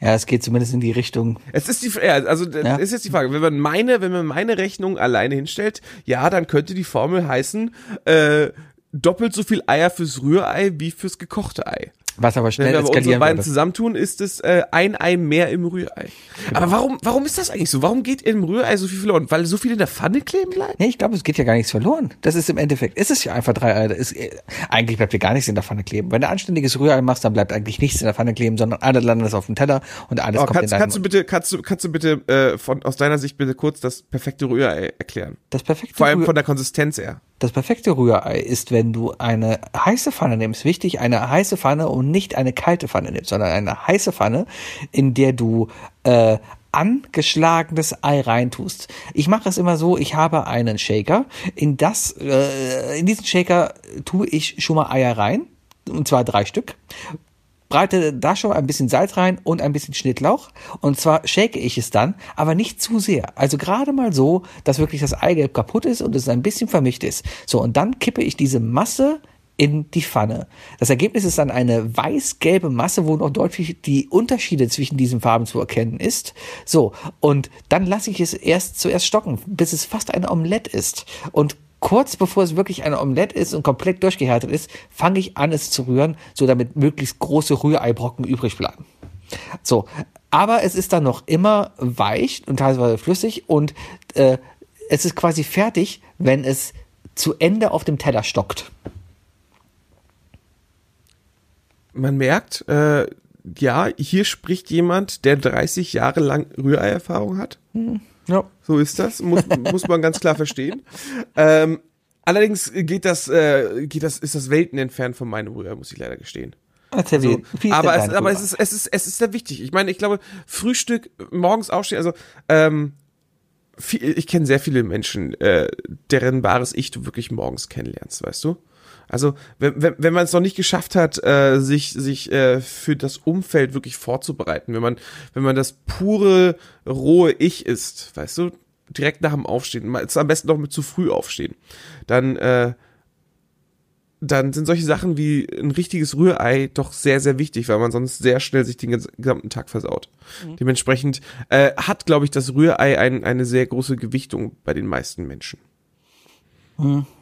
Ja, es geht zumindest in die Richtung. Es ist die, ja, also das Ja. ist jetzt die Frage, wenn man meine, wenn man meine Rechnung alleine hinstellt, ja, dann könnte die Formel heißen, äh, doppelt so viel Eier fürs Rührei wie fürs gekochte Ei. Was aber Wenn schnell wir aber unsere beiden würde. zusammentun, ist es äh, ein Ei mehr im Rührei. Genau. Aber warum, warum ist das eigentlich so? Warum geht im Rührei so viel verloren? Weil so viel in der Pfanne kleben bleibt? Nee, ich glaube, es geht ja gar nichts verloren. Das ist im Endeffekt, ist es ja einfach drei Eier. Ist, äh, eigentlich bleibt ja gar nichts in der Pfanne kleben. Wenn du anständiges Rührei machst, dann bleibt eigentlich nichts in der Pfanne kleben, sondern alles landet auf dem Teller und alles Oh, kommt kannst, in deinen kannst du bitte, kannst du, kannst du bitte äh, von aus deiner Sicht bitte kurz das perfekte Rührei erklären? Das perfekte Vor allem Rührei- von der Konsistenz her. Das perfekte Rührei ist, wenn du eine heiße Pfanne nimmst. Wichtig, eine heiße Pfanne und nicht eine kalte Pfanne nimmst, sondern eine heiße Pfanne, in der du äh, angeschlagenes Ei reintust. Ich mache es immer so, ich habe einen Shaker. In das, äh, in diesen Shaker tue ich schon mal Eier rein. Und zwar drei Stück breite da schon ein bisschen Salz rein und ein bisschen Schnittlauch. Und zwar shake ich es dann, aber nicht zu sehr. Also gerade mal so, dass wirklich das Eigelb kaputt ist und es ein bisschen vermischt ist. So, und dann kippe ich diese Masse in die Pfanne. Das Ergebnis ist dann eine weiß-gelbe Masse, wo noch deutlich die Unterschiede zwischen diesen Farben zu erkennen ist. So, und dann lasse ich es erst zuerst stocken, bis es fast ein Omelett ist. Und kurz bevor es wirklich ein Omelett ist und komplett durchgehärtet ist, fange ich an, es zu rühren, so damit möglichst große Rühreibrocken übrig bleiben. So, aber es ist dann noch immer weich und teilweise flüssig und äh, es ist quasi fertig, wenn es zu Ende auf dem Teller stockt. Man merkt, äh, ja, hier spricht jemand, der 30 Jahre lang Rühreierfahrung hat. Ja. So ist das, muss, muss man ganz klar verstehen. Ähm, allerdings geht das, äh, geht das, ist das Welten entfernt von meinem Rührei, muss ich leider gestehen. Erzähl, So, wie, wie ist aber es, aber es ist, es ist, es ist sehr wichtig. Ich meine, ich glaube, Frühstück, morgens aufstehen, also, ähm, viel, ich kenne sehr viele Menschen, äh, deren wahres Ich du wirklich morgens kennenlernst, weißt du? Also, wenn, wenn, wenn man es noch nicht geschafft hat, äh, sich, sich äh, für das Umfeld wirklich vorzubereiten, wenn man, wenn man das pure, rohe Ich ist, weißt du, direkt nach dem Aufstehen, mal- am besten noch mit zu früh aufstehen, dann, äh, dann sind solche Sachen wie ein richtiges Rührei doch sehr, sehr wichtig, weil man sonst sehr schnell sich den ges- gesamten Tag versaut. Dementsprechend äh, hat, glaube ich, das Rührei ein, eine sehr große Gewichtung bei den meisten Menschen.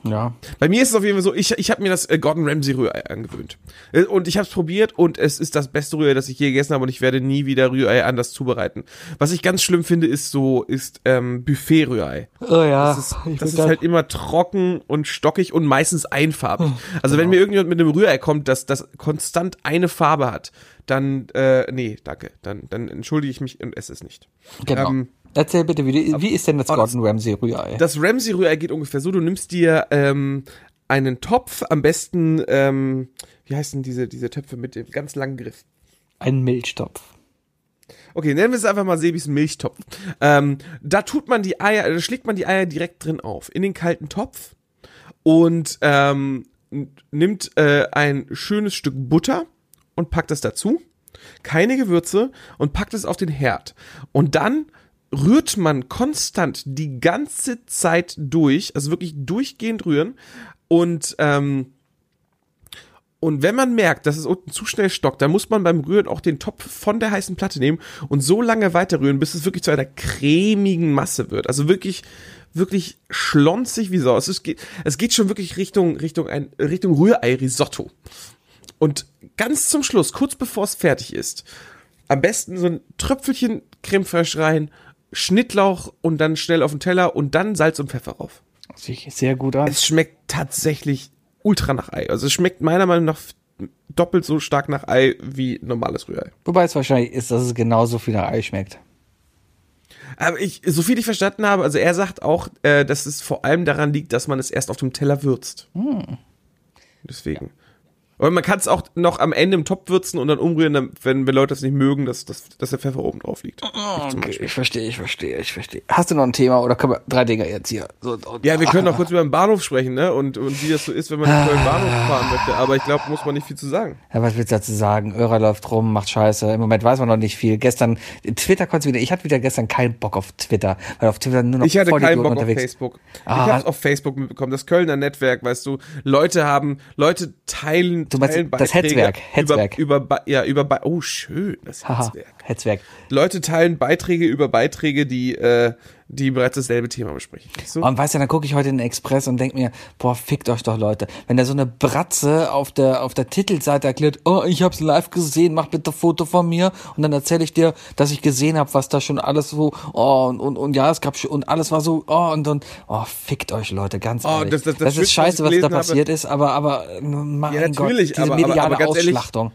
Ja. Bei mir ist es auf jeden Fall so, ich, ich habe mir das äh, Gordon Ramsay Rührei angewöhnt. Äh, Und ich habe es probiert und es ist das beste Rührei, das ich je gegessen habe und ich werde nie wieder Rührei anders zubereiten. Was ich ganz schlimm finde, ist so, ist ähm, Buffet-Rührei. Oh ja. Das ist, das ist halt immer trocken und stockig und meistens einfarbig. Also wenn mir irgendjemand mit einem Rührei kommt, das, das konstant eine Farbe hat, dann, äh, nee, danke. Dann, dann entschuldige ich mich und esse es nicht. Genau. Ähm, Erzähl bitte, wie, wie ist denn das Oh, das- Gordon Ramsay Rührei? Das Ramsay-Rührei geht ungefähr so, du nimmst dir ähm, einen Topf, am besten, ähm, wie heißen diese, diese Töpfe mit dem ganz langen Griff? Ein Milchtopf. Okay, nennen wir es einfach mal Sebis Milchtopf. Ähm, da tut man die Eier, da schlägt man die Eier direkt drin auf, in den kalten Topf und ähm, nimmt äh, ein schönes Stück Butter und packt es dazu, keine Gewürze und packt es auf den Herd. Und dann rührt man konstant die ganze Zeit durch, also wirklich durchgehend rühren und ähm, und wenn man merkt, dass es unten zu schnell stockt, dann muss man beim Rühren auch den Topf von der heißen Platte nehmen und so lange weiter rühren, bis es wirklich zu einer cremigen Masse wird. Also wirklich, wirklich schlonzig wie Sau. Es, ist, es geht schon wirklich Richtung, Richtung, ein, Richtung Rührei-Risotto. Und ganz zum Schluss, kurz bevor es fertig ist, am besten so ein Tröpfelchen Creme fraiche rein, Schnittlauch und dann schnell auf den Teller und dann Salz und Pfeffer rauf. Sich sehr gut an. Es schmeckt tatsächlich ultra nach Ei. Also es schmeckt meiner Meinung nach doppelt so stark nach Ei wie normales Rührei. Wobei es wahrscheinlich ist, dass es genauso viel nach Ei schmeckt. Aber ich, so viel ich verstanden habe, also er sagt auch, äh, dass es vor allem daran liegt, dass man es erst auf dem Teller würzt. Deswegen. Aber man kann es auch noch am Ende im Topf würzen und dann umrühren, wenn, wenn Leute das nicht mögen, dass, dass, dass der Pfeffer oben drauf liegt. Ich zum Okay, ich verstehe, ich verstehe, ich verstehe. Hast du noch ein Thema oder können wir drei Dinge jetzt hier? So, und, Ja, wir können noch kurz über den Bahnhof sprechen, ne? Und, und wie das so ist, wenn man in Köln Bahnhof fahren möchte. Aber ich glaube, muss man nicht viel zu sagen. Ja, was willst du dazu sagen? Örer läuft rum, macht Scheiße. Im Moment weiß man noch nicht viel. Gestern, Twitter konnte wieder, ich hatte wieder gestern keinen Bock auf Twitter, weil auf Twitter nur noch Ich hatte keinen Bock auf unterwegs. Facebook. Ah. Ich habe auf Facebook mitbekommen, das Kölner Netzwerk, weißt du, Leute haben, Leute teilen, Du meinst teilen das Hetzwerk, Hetzwerk. Über, über, ja, über, oh schön, das Haha, Hetzwerk. Hetzwerk. Leute teilen Beiträge über Beiträge, die, äh, die bereits dasselbe Thema besprechen. Du? Und weißt du, dann gucke ich heute in den Express und denk mir, boah, fickt euch doch Leute. Wenn da so eine Bratze auf der, auf der Titelseite erklärt, oh, ich hab's live gesehen, mach bitte Foto von mir. Und dann erzähle ich dir, dass ich gesehen habe, was da schon alles so, oh, und, und, und ja, es gab schon, und alles war so, oh, und, und, oh, fickt euch Leute, ganz Oh, ehrlich. das- das- das ist Schönste, scheiße, was da gelesen habe- passiert ist, aber, aber, äh, mein Ja, Gott, natürlich, diese aber- aber- mediale aber ehrlich, Ausschlachtung.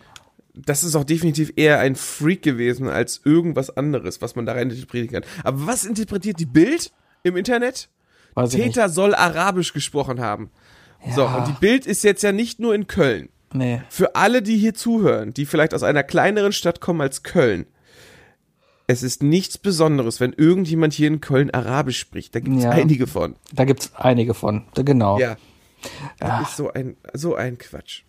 Das ist auch definitiv eher ein Freak gewesen als irgendwas anderes, was man da rein interpretieren kann. Aber was interpretiert die Bild im Internet? Weiß Täter soll Arabisch gesprochen haben. So, Ja. und die Bild ist jetzt ja nicht nur in Köln. Nee. Für alle, die hier zuhören, die vielleicht aus einer kleineren Stadt kommen als Köln, es ist nichts Besonderes, wenn irgendjemand hier in Köln Arabisch spricht. Da gibt es Ja. einige von. Da gibt's einige von. Genau. Ja. Das ist so ein, so ein Quatsch.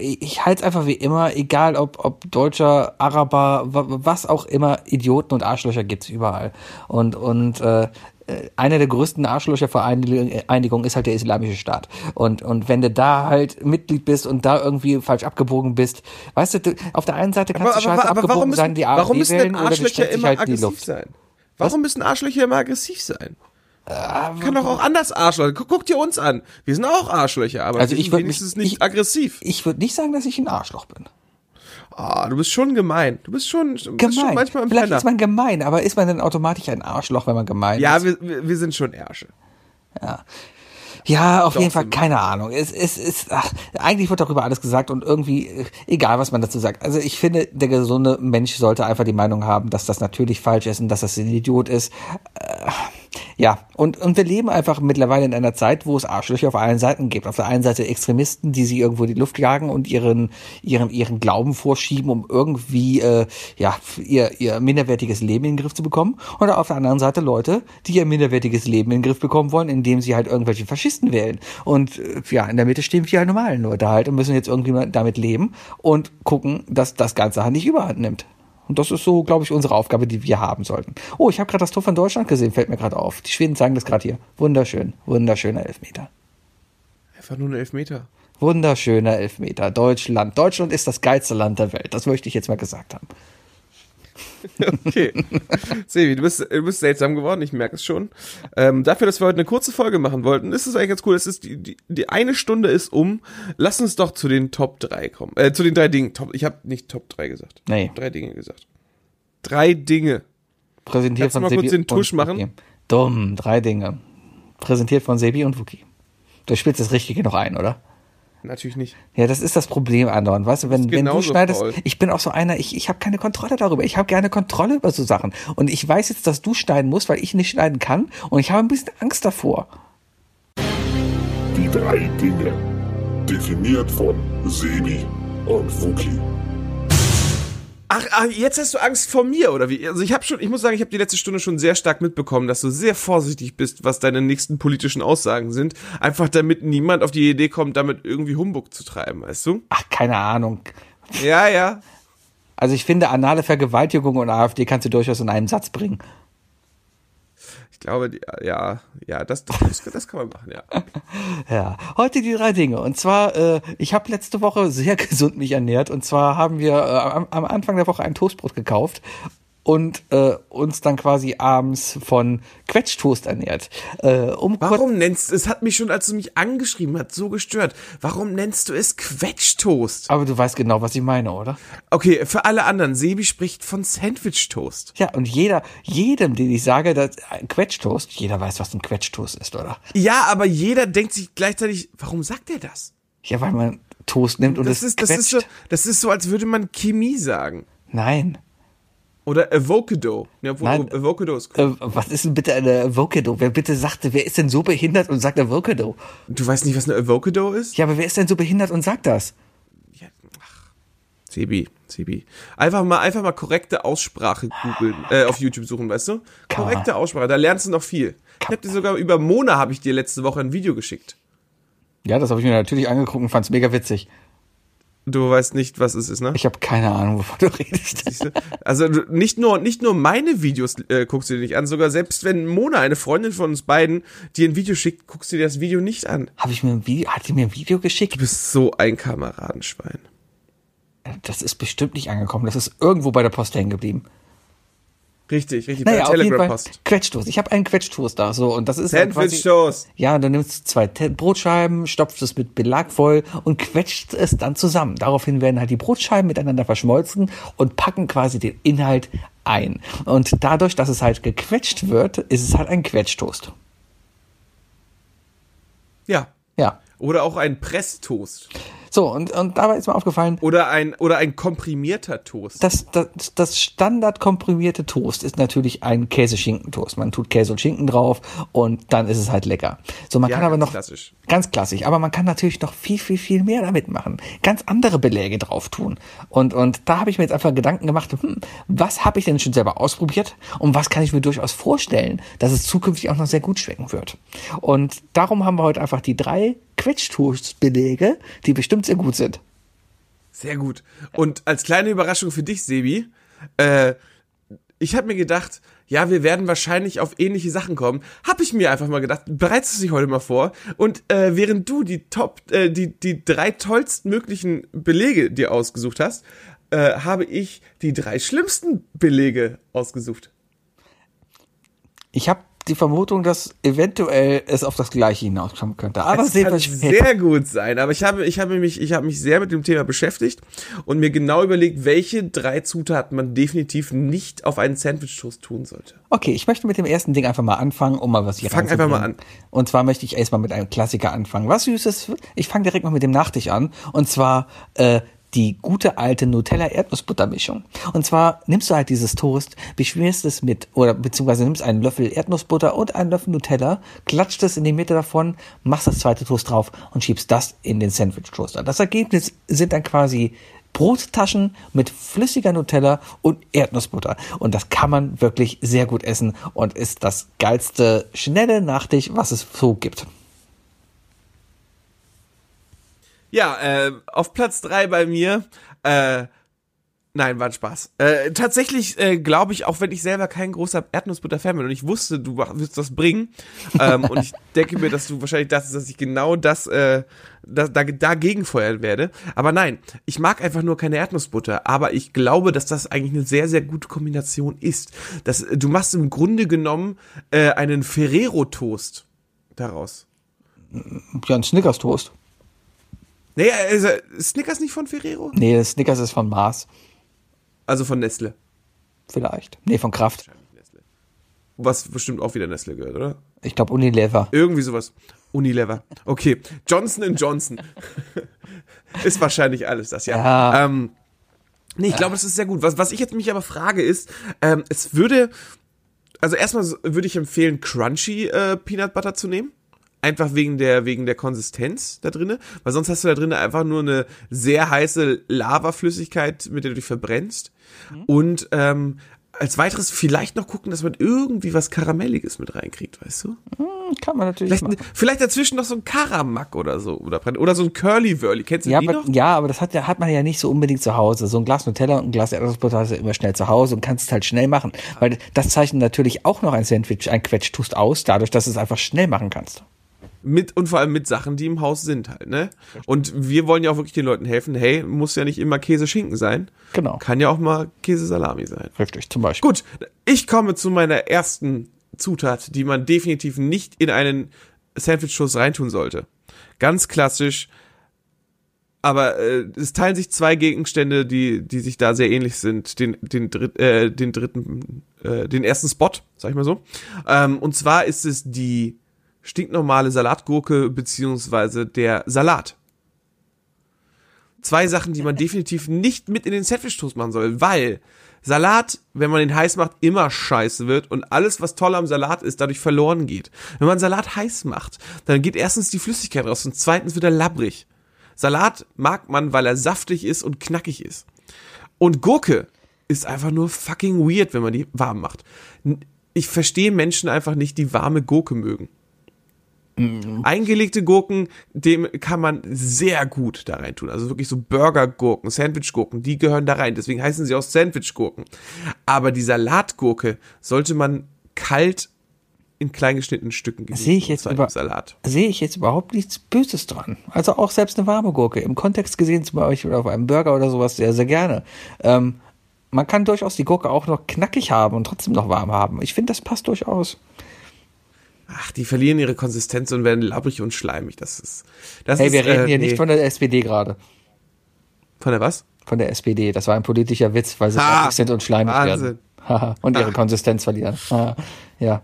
Ich halte es einfach wie immer, egal ob, ob Deutscher, Araber, wa- was auch immer, Idioten und Arschlöcher gibt's überall. Und, und äh, äh, einer der größten Arschlöchervereinigungen ist halt der Islamische Staat. Und, und wenn du da halt Mitglied bist und da irgendwie falsch abgebogen bist, weißt du, du auf der einen Seite kannst du scheiße abgebogen müssen, sein, die warum AfD müssen wählen denn Arschlöcher immer halt aggressiv Luft. sein? Warum müssen Arschlöcher immer aggressiv sein? Ah, Kann doch auch anders Arschlöcher. Guck, guck dir uns an. Wir sind auch Arschlöcher, aber Also ich würd wenigstens mich- nicht ich- aggressiv. Ich würde nicht sagen, dass ich ein Arschloch bin. Ah, du bist schon gemein. Du bist schon, du bist schon Gemein. manchmal ein Vielleicht Penner. ist man gemein, aber ist man dann automatisch ein Arschloch, wenn man gemein ist? Ja, wir, wir sind schon Ärsche. Ja, auf Doch, jeden Fall, keine Ahnung. Es, es ist, ach, eigentlich wird darüber alles gesagt und irgendwie, äh, egal was man dazu sagt. Also ich finde, der gesunde Mensch sollte einfach die Meinung haben, dass das natürlich falsch ist und dass das ein Idiot ist. Äh, ja, und, und wir leben einfach mittlerweile in einer Zeit, wo es Arschlöcher auf allen Seiten gibt. Auf der einen Seite Extremisten, die sie irgendwo in die Luft jagen und ihren, ihren, ihren Glauben vorschieben, um irgendwie, äh, ja, ihr, ihr minderwertiges Leben in den Griff zu bekommen. Und auf der anderen Seite Leute, die ihr minderwertiges Leben in den Griff bekommen wollen, indem sie halt irgendwelche Faschisten wählen. Und äh, ja, in der Mitte stehen wir normalen Leute halt und müssen jetzt irgendwie damit leben und gucken, dass das Ganze halt nicht überhand nimmt. Und das ist so, glaube ich, unsere Aufgabe, die wir haben sollten. Oh, ich habe gerade das Tor von Deutschland gesehen, fällt mir gerade auf. Die Schweden zeigen das gerade hier. Wunderschön, wunderschöner Elfmeter. Einfach nur ein Elfmeter. Wunderschöner Elfmeter. Deutschland. Deutschland ist das geilste Land der Welt. Das möchte ich jetzt mal gesagt haben. Okay. Sevi, du bist, du bist seltsam geworden, ich merke es schon. Ähm, dafür, dass wir heute eine kurze Folge machen wollten, ist es eigentlich ganz cool. Es ist die, die, die eine Stunde ist um. Lass uns doch zu den Top 3 kommen. Äh, zu den drei Dingen. Top, ich habe nicht Top 3 gesagt. Nee. Drei Dinge gesagt. Drei Dinge. Präsentiert Kannst von mal Sebi kurz den und Tusch machen? Dumm, drei Dinge. Präsentiert von Sebi und Wookie. Du spielst das Richtige noch ein, oder? Natürlich nicht. Ja, das ist das Problem andauernd. Weißt du, wenn, wenn du schneidest, faul. ich bin auch so einer, ich, ich habe keine Kontrolle darüber. Ich habe gerne Kontrolle über so Sachen. Und ich weiß jetzt, dass du schneiden musst, weil ich nicht schneiden kann. Und ich habe ein bisschen Angst davor. Die drei Dinge. Definiert von Sebi und Wookie. Ach, ach, jetzt hast du Angst vor mir, oder wie? Also ich habe schon, ich muss sagen, ich habe die letzte Stunde schon sehr stark mitbekommen, dass du sehr vorsichtig bist, was deine nächsten politischen Aussagen sind. Einfach damit niemand auf die Idee kommt, damit irgendwie Humbug zu treiben, weißt du? Ach, keine Ahnung. Ja, ja. Also ich finde, anale Vergewaltigung und AfD kannst du durchaus in einen Satz bringen. Ich glaube, die, ja, ja, das, das, das kann man machen, ja. Ja, heute die drei Dinge. Und zwar, äh, ich habe letzte Woche sehr gesund mich ernährt. Und zwar haben wir äh, am, am Anfang der Woche ein Toastbrot gekauft und äh, uns dann quasi abends von Quetschtoast ernährt. Äh, um Warum nennst du, es hat mich schon, als du mich angeschrieben hast, so gestört. Warum nennst du es Quetschtoast? aber du weißt genau, was ich meine, oder? Okay, für alle anderen, Sebi spricht von Sandwich-Toast. Ja, und jeder, jedem, den ich sage, dass ein Quetschtoast, jeder weiß, was ein Quetschtoast ist, oder? Ja, aber jeder denkt sich gleichzeitig, warum sagt er das? Ja, weil man Toast nimmt und Das es ist, das ist quetscht. so, das ist so, als würde man Chemie sagen. Nein. Oder Avocado. Ja, obwohl Nein. Avocado ist cool. Äh, was ist denn bitte eine Avocado? Wer bitte sagte, wer ist denn so behindert und sagt Avocado? Du weißt nicht, was eine Avocado ist? Ja, aber wer ist denn so behindert und sagt das? Sebi, Sebi. Einfach mal, einfach mal korrekte Aussprache googeln, äh, auf YouTube suchen, weißt du? Kann Korrekte Aussprache, da lernst du noch viel. Ich hab dir sogar über Mona habe ich dir letzte Woche ein Video geschickt. Ja, das habe ich mir natürlich angeguckt und fand's mega witzig. Du weißt nicht, was es ist, ne? Ich habe keine Ahnung, wovon du redest. Also nicht nur nicht nur meine Videos äh, guckst du dir nicht an, sogar selbst wenn Mona, eine Freundin von uns beiden, dir ein Video schickt, guckst du dir das Video nicht an. Habe ich mir ein Video, hat die mir ein Video geschickt? Du bist so ein Kameradenschwein. Das ist bestimmt nicht angekommen. Das ist irgendwo bei der Post hängen geblieben. Richtig, richtig. Naja, auf jeden Fall. Quetschtoast. Ich habe einen Quetschtoast da, so und das ist dann quasi- Sandwich-Toast. Ja, und dann nimmst du zwei Te- Brotscheiben, stopfst es mit Belag voll und quetscht es dann zusammen. Daraufhin werden halt die Brotscheiben miteinander verschmolzen und packen quasi den Inhalt ein. Und dadurch, dass es halt gequetscht wird, ist es halt ein Quetschtoast. Ja. Ja. Oder auch ein Presstoast. So, und, und dabei ist mir aufgefallen, Oder ein, oder ein komprimierter Toast. das, das, das Standard komprimierte Toast ist natürlich ein Käse-Schinken-Toast. Man tut Käse und Schinken drauf und dann ist es halt lecker. So, man Ja, kann aber ganz noch klassisch. ganz klassisch, aber man kann natürlich noch viel, viel, viel mehr damit machen. Ganz andere Beläge drauf tun. Und, und da habe ich mir jetzt einfach Gedanken gemacht, hm, was habe ich denn schon selber ausprobiert und was kann ich mir durchaus vorstellen, dass es zukünftig auch noch sehr gut schmecken wird. Und darum haben wir heute einfach die drei Quetschtoast-Belege, die bestimmt sehr gut sind. Sehr gut. Und als kleine Überraschung für dich, Sebi, äh, ich habe mir gedacht, ja, wir werden wahrscheinlich auf ähnliche Sachen kommen. Hab ich mir einfach mal gedacht, bereitest du dich heute mal vor. Und äh, während du die Top, äh, die, die drei tollsten möglichen Belege dir ausgesucht hast, äh, habe ich die drei schlimmsten Belege ausgesucht. Ich habe die Vermutung, dass eventuell es auf das Gleiche hinauskommen könnte. Aber Es kann sehr gut sein, aber ich habe, ich habe mich, ich habe mich sehr mit dem Thema beschäftigt und mir genau überlegt, welche drei Zutaten man definitiv nicht auf einen Sandwich-Toast tun sollte. Okay, ich möchte mit dem ersten Ding einfach mal anfangen, um mal was hier Fang einfach mal reinzubringen. Und zwar möchte ich erstmal mit einem Klassiker anfangen. Was Süßes, ich fange direkt mal mit dem Nachtisch an. Und zwar äh, die gute alte Nutella-Erdnussbuttermischung. Und zwar nimmst du halt dieses Toast, beschmierst es mit, oder beziehungsweise nimmst einen Löffel Erdnussbutter und einen Löffel Nutella, klatscht es in die Mitte davon, machst das zweite Toast drauf und schiebst das in den Sandwich-Toaster. Das Ergebnis sind dann quasi Brottaschen mit flüssiger Nutella und Erdnussbutter. Und das kann man wirklich sehr gut essen und ist das geilste schnelle Nachtisch, was es so gibt. Ja, äh, auf Platz drei bei mir, äh, Nein, war ein Spaß. Äh, tatsächlich äh, glaube ich, auch wenn ich selber kein großer Erdnussbutter-Fan bin und ich wusste, du wirst das bringen, ähm, und ich denke mir, dass du wahrscheinlich dachtest, dass ich genau das, äh, das da, dagegen feuern werde. Aber nein, ich mag einfach nur keine Erdnussbutter. Aber ich glaube, dass das eigentlich eine sehr, sehr gute Kombination ist. Das, du machst im Grunde genommen äh, einen Ferrero-Toast daraus. Ja, ein Snickers-Toast. Nee, also, Snickers nicht von Ferrero? Nee, Snickers ist von Mars. Also von Nestle. Vielleicht. Nee, von Kraft. Was bestimmt auch wieder Nestle gehört, oder? Ich glaube Unilever. Irgendwie sowas. Unilever. Okay. Johnson Johnson. ist wahrscheinlich alles das, ja. Ja. Ähm, nee, ich glaube, das ist sehr gut. Was, was ich jetzt mich aber frage ist, ähm, es würde, also erstmal würde ich empfehlen, Crunchy äh, Peanut Butter zu nehmen. Einfach wegen der, wegen der Konsistenz da drinne, weil sonst hast du da drinnen einfach nur eine sehr heiße Lavaflüssigkeit, mit der du dich verbrennst. Und ähm, als weiteres vielleicht noch gucken, dass man irgendwie was Karamelliges mit reinkriegt, weißt du? Hm, Kann man natürlich Vielleicht, machen. vielleicht dazwischen noch so ein Karamack oder so. Oder, oder so ein Curly-Wurly. Kennst du Ja die aber, noch? ja, aber das hat, hat man ja nicht so unbedingt zu Hause. So ein Glas Nutella und ein Glas Erdnussbutter hast du immer schnell zu Hause und kannst es halt schnell machen. Weil das zeichnet natürlich auch noch ein Sandwich, ein Quetschtust aus, dadurch, dass du es einfach schnell machen kannst. Mit, und vor allem mit Sachen, die im Haus sind halt, ne? Und wir wollen ja auch wirklich den Leuten helfen. Hey, muss ja nicht immer Käse-Schinken sein. Genau. Kann ja auch mal Käse-Salami sein. Richtig, zum Beispiel. Gut, ich komme zu meiner ersten Zutat, die man definitiv nicht in einen Sandwich-Toast reintun sollte. Ganz klassisch. Aber äh, es teilen sich zwei Gegenstände, die, die sich da sehr ähnlich sind. Den, den, dritt, äh, den dritten, äh, den ersten Spot, sag ich mal so. Ähm, und zwar ist es die stinknormale Salatgurke beziehungsweise der Salat. Zwei Sachen, die man definitiv nicht mit in den Sandwich-Toast machen soll, weil Salat, wenn man den heiß macht, immer scheiße wird und alles, was toll am Salat ist, dadurch verloren geht. Wenn man Salat heiß macht, dann geht erstens die Flüssigkeit raus und zweitens wird er labbrig. Salat mag man, weil er saftig ist und knackig ist. Und Gurke ist einfach nur fucking weird, wenn man die warm macht. Ich verstehe Menschen einfach nicht, die warme Gurke mögen. Eingelegte Gurken, dem kann man sehr gut da rein tun. Also wirklich so Burgergurken, Sandwichgurken, die gehören da rein. Deswegen heißen sie auch Sandwichgurken. Aber die Salatgurke sollte man kalt in klein geschnittenen Stücken genießen. Sehe ich jetzt über- Salat. Sehe ich jetzt überhaupt nichts Böses dran. Also auch selbst eine warme Gurke. Im Kontext gesehen zum Beispiel auf einem Burger oder sowas sehr, sehr gerne. Ähm, man kann durchaus die Gurke auch noch knackig haben und trotzdem noch warm haben. Ich finde, das passt durchaus. Ach, die verlieren ihre Konsistenz und werden labbrig und schleimig. Das ist. Das Hey, ist, wir reden äh, hier nee. nicht von der SPD gerade. Von der was? Von der SPD. Das war ein politischer Witz, weil sie knackig sind und schleimig Wahnsinn. werden. Und ihre Ah. Konsistenz verlieren. Haha. ja.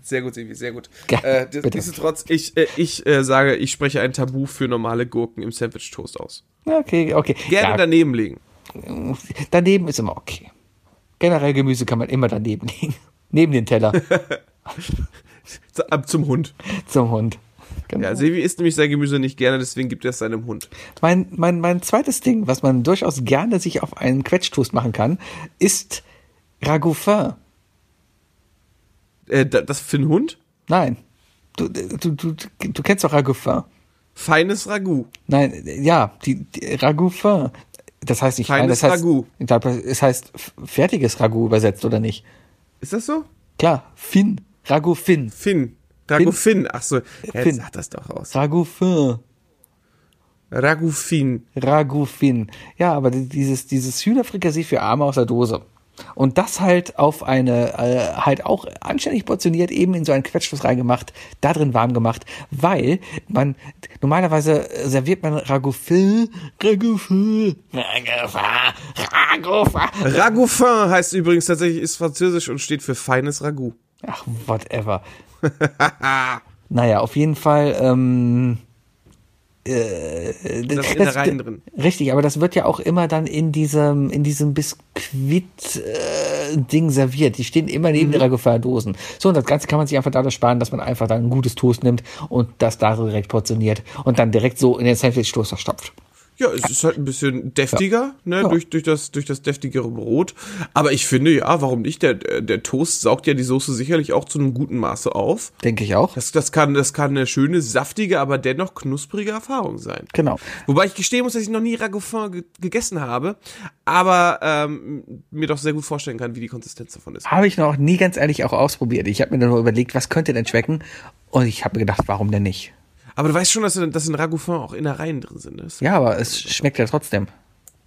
Sehr gut, Silvi, sehr gut. Ja, äh, nichtsdestotrotz, ich, äh, ich äh, sage, ich spreche ein Tabu für normale Gurken im Sandwich-Toast aus. Okay, okay. Gerne ja, daneben legen. daneben ist immer okay. Generell Gemüse kann man immer daneben legen. Neben den Teller Ab zum Hund. zum Hund. Genau. Ja, Silvi isst nämlich sein Gemüse nicht gerne, deswegen gibt er es seinem Hund. Mein, mein, mein zweites Ding, was man durchaus gerne sich auf einen Quetschtoast machen kann, ist Ragoufin. Äh, da- das für einen Hund? Nein. Du, du, du, du kennst doch Ragoufin. Feines Ragout. Nein, ja, die, die Ragoufin. Das heißt nicht fein, Feines das heißt, Ragout. Glaube, es heißt fertiges Ragout übersetzt, oder nicht? Ist das so? Klar, Fin. Ragoufin. Finn. Ragout Finn. Ach so, jetzt Finn. sag das doch aus. Ragoufin. Ragout Finn. Ragoufin. Ja, aber die- dieses, dieses Hühnerfrikassee für Arme aus der Dose. Und das halt auf eine, äh, halt auch anständig portioniert, eben in so einen Quetschfluss reingemacht, da drin warm gemacht, weil man, normalerweise serviert man Ragoufin, Ragoufin, Ragoufin, Ragoufin. Ragoufin heißt übrigens tatsächlich, ist französisch und steht für feines Ragout. Ach, whatever. naja, auf jeden Fall, ähm, äh, Das Innereien drin. Richtig, aber das wird ja auch immer dann in diesem, in diesem Biskuit-Ding serviert. Die stehen immer neben ihrer Gefahrdosen. So, und das Ganze kann man sich einfach dadurch sparen, dass man einfach dann ein gutes Toast nimmt und das da direkt portioniert und dann direkt so in den Sandwich-Toaster stopft. Ja, es ist halt ein bisschen deftiger, ne, Ja. durch, durch, das, durch das deftigere Brot. Aber ich finde, ja, warum nicht? Der, der Toast saugt ja die Soße sicherlich auch zu einem guten Maße auf. Denke ich auch. Das, das, kann, das kann eine schöne, saftige, aber dennoch knusprige Erfahrung sein. Genau. Wobei ich gestehen muss, dass ich noch nie Ragoufin ge gegessen habe, aber ähm, mir doch sehr gut vorstellen kann, wie die Konsistenz davon ist. Habe ich noch nie ganz ehrlich auch ausprobiert. Ich habe mir dann nur überlegt, was könnte denn schmecken? Und ich habe mir gedacht, warum denn nicht? Aber du weißt schon, dass, dass in Ragoufin auch Innereien drin sind. Ist. Ja, aber es schmeckt ja trotzdem.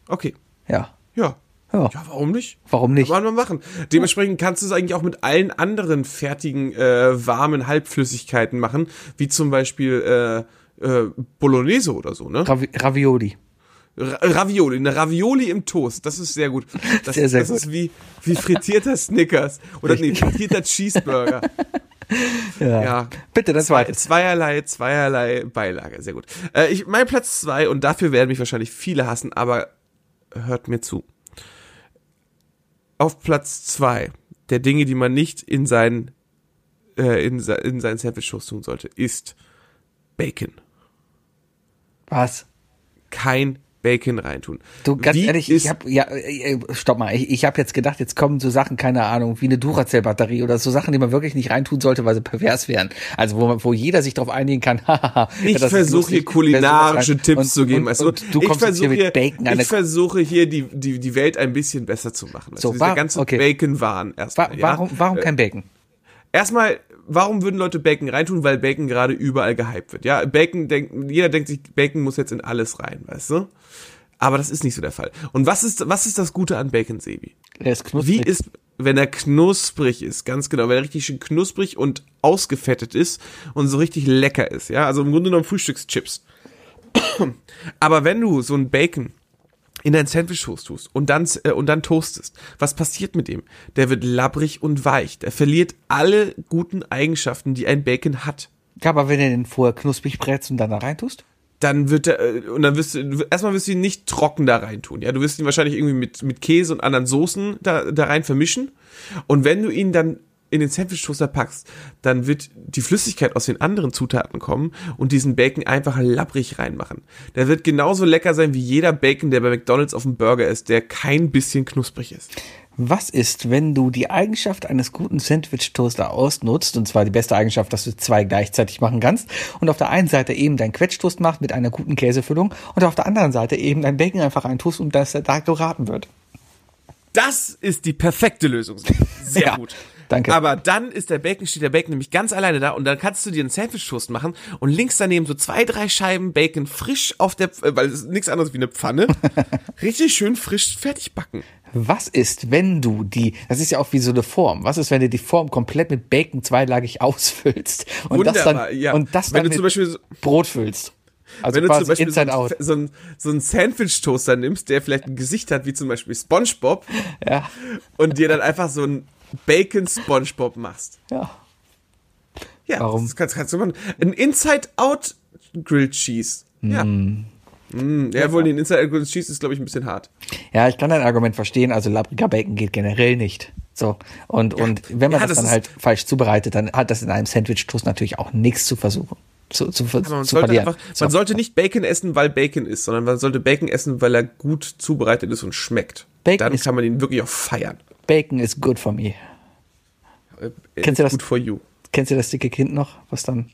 Okay. Ja. Ja. Ja. Ja, warum nicht? Warum nicht? Kann man machen. Dementsprechend kannst du es eigentlich auch mit allen anderen fertigen, äh, warmen Halbflüssigkeiten machen, wie zum Beispiel äh, äh, Bolognese oder so, ne? Ravi Ravioli. Ra Ravioli, eine Ravioli im Toast, das ist sehr gut. Das, Sehr, sehr das gut. ist wie, wie frittierter Snickers. Oder nee, frittierter Cheeseburger. Ja. Ja. Bitte, das Zwei, zweite. zweierlei, zweierlei Beilage, sehr gut. Äh, ich, mein Platz zwei, und dafür werden mich wahrscheinlich viele hassen, aber hört mir zu. Auf Platz zwei der Dinge, die man nicht in seinen, äh, in, in seinen Sandwich-Toast tun sollte, ist Bacon. Was? Kein Bacon reintun. Du, ganz Wie ehrlich, ich habe ja, äh, äh, stopp mal, ich, ich habe jetzt gedacht, jetzt kommen so Sachen, keine Ahnung, wie eine Duracell-Batterie oder so Sachen, die man wirklich nicht reintun sollte, weil sie pervers wären. Also wo, man, wo jeder sich darauf einigen kann. Ich versuche hier kulinarische Tipps und, zu geben. Und, du? und, du ich kommst hier mit Bacon an ich versuche hier die, die, die Welt ein bisschen besser zu machen. So, also wa- dieser ganze okay. Bacon-Wahn Wa erstmal. ja? warum, warum kein Bacon? Erstmal, warum würden Leute Bacon reintun? Weil Bacon gerade überall gehypt wird. Ja, Bacon denkt, jeder denkt sich, Bacon muss jetzt in alles rein, weißt du? Aber das ist nicht so der Fall. Und was ist, was ist das Gute an Bacon, Sebi? Er ist knusprig. Wie ist, wenn er knusprig ist, ganz genau, wenn er richtig schön knusprig und ausgefettet ist und so richtig lecker ist, ja, also im Grunde genommen Frühstückschips. Aber wenn du so ein Bacon in dein Sandwich Toast tust und dann äh, und dann toastest, was passiert mit dem? Der wird labbrig und weich. Der verliert alle guten Eigenschaften, die ein Bacon hat. Ja, aber wenn du den vorher knusprig brätst und dann da reintust? Dann wird er äh, und dann wirst du erstmal wirst du ihn nicht trocken da rein tun. Ja, du wirst ihn wahrscheinlich irgendwie mit mit Käse und anderen Soßen da da rein vermischen und wenn du ihn dann in den Sandwich Toaster packst, dann wird die Flüssigkeit aus den anderen Zutaten kommen und diesen Bacon einfach labbrig reinmachen. Der wird genauso lecker sein wie jeder Bacon, der bei McDonald's auf dem Burger ist, der kein bisschen knusprig ist. Was ist, wenn du die Eigenschaft eines guten Sandwich-Toaster ausnutzt, und zwar die beste Eigenschaft, dass du zwei gleichzeitig machen kannst, und auf der einen Seite eben dein Quetschtoast machst mit einer guten Käsefüllung und auf der anderen Seite eben dein Bacon einfach reintust und dass er da geraten wird. Das ist die perfekte Lösung. Sehr Ja, gut. Danke. Aber dann ist der Bacon, steht der Bacon nämlich ganz alleine da und dann kannst du dir einen Sandwich-Toast machen und links daneben so zwei, drei Scheiben Bacon frisch auf der, äh, weil es ist nichts anderes wie eine Pfanne, richtig schön frisch fertig backen. Was ist, wenn du die, das ist ja auch wie so eine Form, was ist, wenn du die Form komplett mit Bacon zweilagig ausfüllst und das Wunderbar, dann, ja. und das Wenn dann du mit zum Beispiel so- Brot füllst? Also Wenn du zum Beispiel so ein, so ein, so ein Sandwich-Toaster nimmst, der vielleicht ein Gesicht hat, wie zum Beispiel Spongebob, Ja, und dir dann einfach so ein Bacon-Spongebob machst. ja. Ja, Warum? das kannst, kannst du machen. Ein Inside-Out Grilled Cheese. Ja. Mm. Mm, ja, wohl, den Inside-Out Grilled Cheese ist, glaube ich, ein bisschen hart. Ja, ich kann dein Argument verstehen. Also labbriger Bacon geht generell nicht. So. Und, und wenn man Ja, das, das dann halt falsch zubereitet, dann hat das in einem Sandwich-Toast natürlich auch nichts zu versuchen. Zu, zu, Aber man zu sollte einfach, man sollte nicht Bacon essen, weil Bacon ist, sondern man sollte Bacon essen, weil er gut zubereitet ist und schmeckt. Bacon Dann kann man ihn wirklich auch feiern. Bacon is good for me. Äh, Kennst du das? Good for you. Kennst du das dicke Kind noch? Was dann?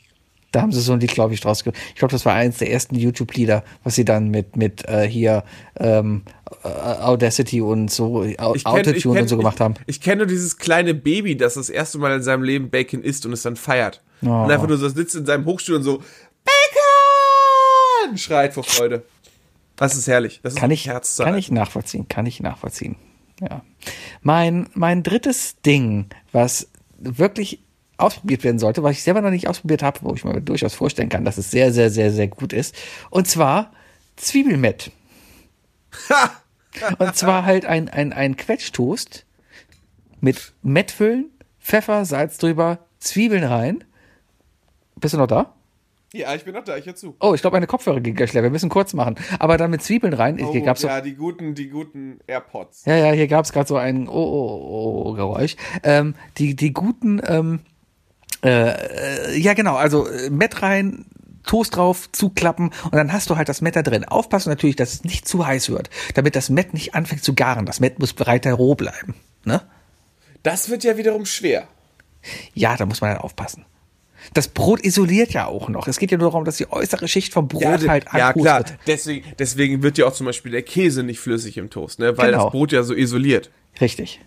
Da haben sie so ein Lied, glaube ich, draus ge Ich glaube, das war eins der ersten YouTube-Lieder, was sie dann mit, mit äh, hier ähm, äh, Audacity und so, Au- kenn- Autotune kenn- und so gemacht haben. Ich, ich kenne nur dieses kleine Baby, das das erste Mal in seinem Leben Bacon isst und es dann feiert. Oh. Und einfach nur so sitzt in seinem Hochstuhl und so Bacon schreit vor Freude. Das ist herrlich. Das ist Kann ich, Herzzeit. kann ich nachvollziehen, kann ich nachvollziehen. Ja. Mein, mein drittes Ding, was wirklich ausprobiert werden sollte, was ich selber noch nicht ausprobiert habe, wo ich mir durchaus vorstellen kann, dass es sehr, sehr, sehr, sehr gut ist. Und zwar Zwiebelmett. Und zwar halt ein, ein, ein Quetschtoast mit Mettfüllen, Pfeffer, Salz drüber, Zwiebeln rein. Bist du noch da? Ja, ich bin noch da, ich hör zu. Oh, ich glaube, meine Kopfhörer ging gleich leer. Wir müssen kurz machen. Aber dann mit Zwiebeln rein. Oh, Hier gab's so, ja, die guten, die guten AirPods. Ja, ja, hier gab es gerade so ein Oh, oh, oh Geräusch. Ähm, die, die guten, ähm, äh, äh, ja genau, also äh, Met rein, Toast drauf, zuklappen und dann hast du halt das Met da drin. Aufpassen natürlich, dass es nicht zu heiß wird, damit das Met nicht anfängt zu garen. Das Met muss weiter roh bleiben. Ne? Das wird ja wiederum schwer. Ja, da muss man halt aufpassen. Das Brot isoliert ja auch noch. Es geht ja nur darum, dass die äußere Schicht vom Brot Ja, halt ja klar. anpustet. Deswegen, deswegen wird ja auch zum Beispiel der Käse nicht flüssig im Toast, ne? weil Genau. das Brot ja so isoliert. Richtig.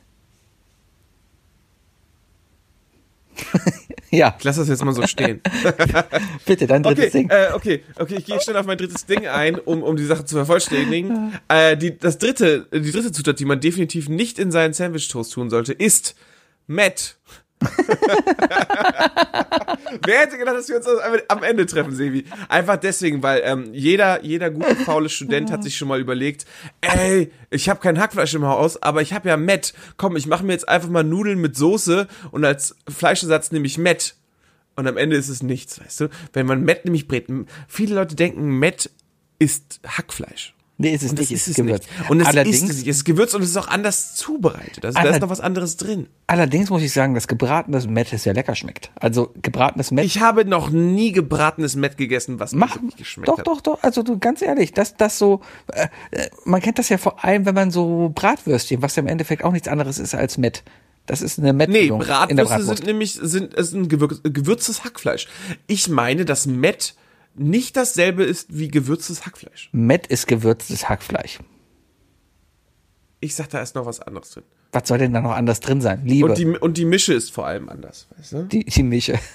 ja, Ich lasse das jetzt mal so stehen. bitte, dein drittes Okay, Ding. äh, okay, okay, ich gehe schnell auf mein drittes Ding ein, um, um die Sache zu vervollständigen. Äh, die, das dritte, die dritte Zutat, die man definitiv nicht in seinen Sandwich-Toast tun sollte, ist Matt. Wer hätte gedacht, dass wir uns am- Ende treffen, Sevi? Einfach deswegen, weil ähm, jeder, jeder gute, faule Student hat sich schon mal überlegt, ey, ich habe kein Hackfleisch im Haus, aber ich habe ja Met. Komm, ich mache mir jetzt einfach mal Nudeln mit Soße und als Fleischersatz nehme ich Met. Und am Ende ist es nichts, weißt du? Wenn man Met nämlich brät, viele Leute denken, Met ist Hackfleisch. Nee, ist es Und das nicht, ist ist es Gewürz. nicht. Und es allerdings, ist es nicht. Es ist Gewürz und es ist auch anders zubereitet. Also da ist noch was anderes drin. allerdings muss ich sagen, dass gebratenes Met sehr lecker schmeckt. Also gebratenes Met Ich habe noch nie gebratenes Met gegessen, was Mach, wirklich geschmeckt doch, hat. doch, doch, also du, ganz ehrlich, das, das so, äh, äh, man kennt das ja vor allem, wenn man so Bratwürstchen, was ja im Endeffekt auch nichts anderes ist als Met. Das ist eine Nee, Mettfüllung in der Bratwürste Bratwurst. sind nämlich sind, es ist ein gewür gewürztes Hackfleisch. Ich meine, dass Met nicht dasselbe ist wie gewürztes Hackfleisch. Met ist gewürztes Hackfleisch. Ich sag, da ist noch was anderes drin. Was soll denn da noch anders drin sein? Liebe, Und die, und die Mische ist vor allem anders, weißt du? die, die Mische.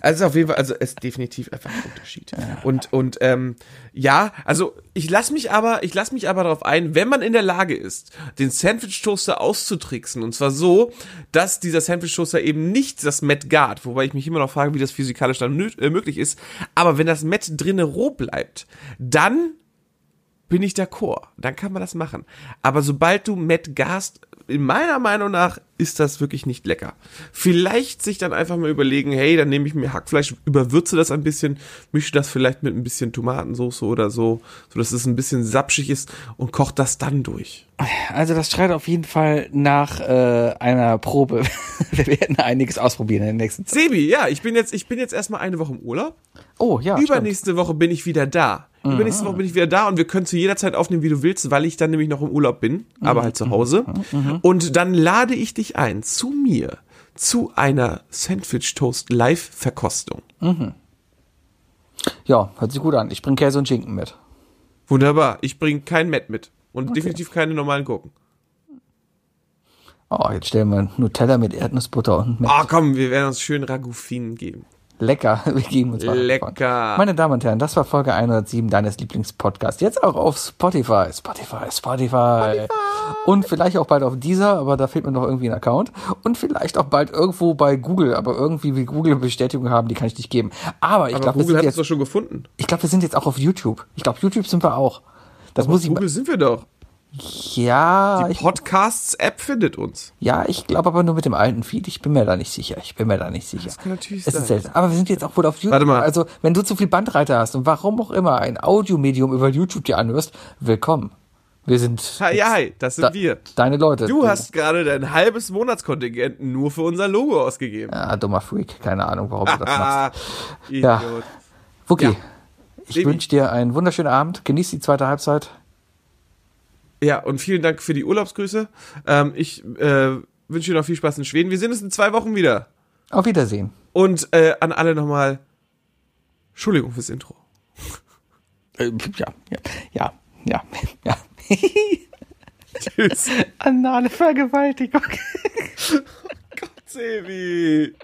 Also auf jeden Fall, also es ist definitiv einfach ein Unterschied. Und und ähm, ja, also ich lass mich aber, ich lass mich aber darauf ein, wenn man in der Lage ist, den Sandwich Toaster auszutricksen und zwar so, dass dieser Sandwich Toaster eben nicht das Met gart, wobei ich mich immer noch frage, wie das physikalisch dann äh, möglich ist. Aber wenn das Met drinne roh bleibt, dann bin ich d'accord. Dann kann man das machen. Aber sobald du Met gast, in meiner Meinung nach ist das wirklich nicht lecker. Vielleicht sich dann einfach mal überlegen, hey, dann nehme ich mir Hackfleisch, überwürze das ein bisschen, mische das vielleicht mit ein bisschen Tomatensauce oder so, so dass es ein bisschen sapschig ist und koche das dann durch. Also das schreit auf jeden Fall nach äh, einer Probe. Wir werden einiges ausprobieren in der nächsten Zeit. Sebi, ja, ich bin jetzt, ich bin jetzt erstmal eine Woche im Urlaub. Oh, ja, stimmt. Übernächste Woche bin ich wieder da. Übernächste Woche bin ich wieder da und wir können zu jeder Zeit aufnehmen, wie du willst, weil ich dann nämlich noch im Urlaub bin, aber halt zu Hause. Und dann lade ich dich ein zu mir zu einer Sandwich Toast Live Verkostung. Ja, hört sich gut an. Ich bring Käse und Schinken mit. Wunderbar. Ich bringe kein Met mit und definitiv keine normalen Gurken. Oh, jetzt stellen wir Nutella mit Erdnussbutter und mit Ah, komm, wir werden uns schön Ragoufinen geben. Lecker. Wir geben uns mal Lecker. davon. Meine Damen und Herren, das war Folge 107 deines Lieblingspodcasts. Jetzt auch auf Spotify. Spotify, Spotify. Und vielleicht auch bald auf dieser, aber da fehlt mir noch irgendwie ein Account. Und vielleicht auch bald irgendwo bei Google, aber irgendwie will Google eine Bestätigung haben, die kann ich nicht geben. Aber ich Aber glaube, wir Google hat es doch schon gefunden. ich glaube, wir sind jetzt auch auf YouTube. Ich glaube, YouTube sind wir auch. Das muss ich Google sind wir doch. Ja, Die Podcasts-App findet uns. ja, ich glaube aber nur mit dem alten Feed. Ich bin mir da nicht sicher. Ich bin mir da nicht sicher. Das kann natürlich Es sein. ist seltsam. Aber wir sind jetzt auch wohl auf YouTube. Warte mal. Also, wenn du zu viel Bandbreite hast und warum auch immer ein Audiomedium über YouTube dir anhörst, willkommen. Wir sind Hi, hi, das sind da, wir. deine Leute. Du hast gerade dein halbes Monatskontingent nur für unser Logo ausgegeben. Ja, dummer Freak. Keine Ahnung, warum du das machst. Ja. Wookie, Ja. ich wünsche dir einen wunderschönen Abend. Genieß die zweite Halbzeit. Ja, und vielen Dank für die Urlaubsgrüße. Ähm, ich äh, wünsche dir noch viel Spaß in Schweden. Wir sehen uns in zwei Wochen wieder. Auf Wiedersehen. Und äh, an alle nochmal Entschuldigung fürs Intro. Äh, ja, ja, ja, ja, ja. Tschüss. Anale Vergewaltigung. Sebi.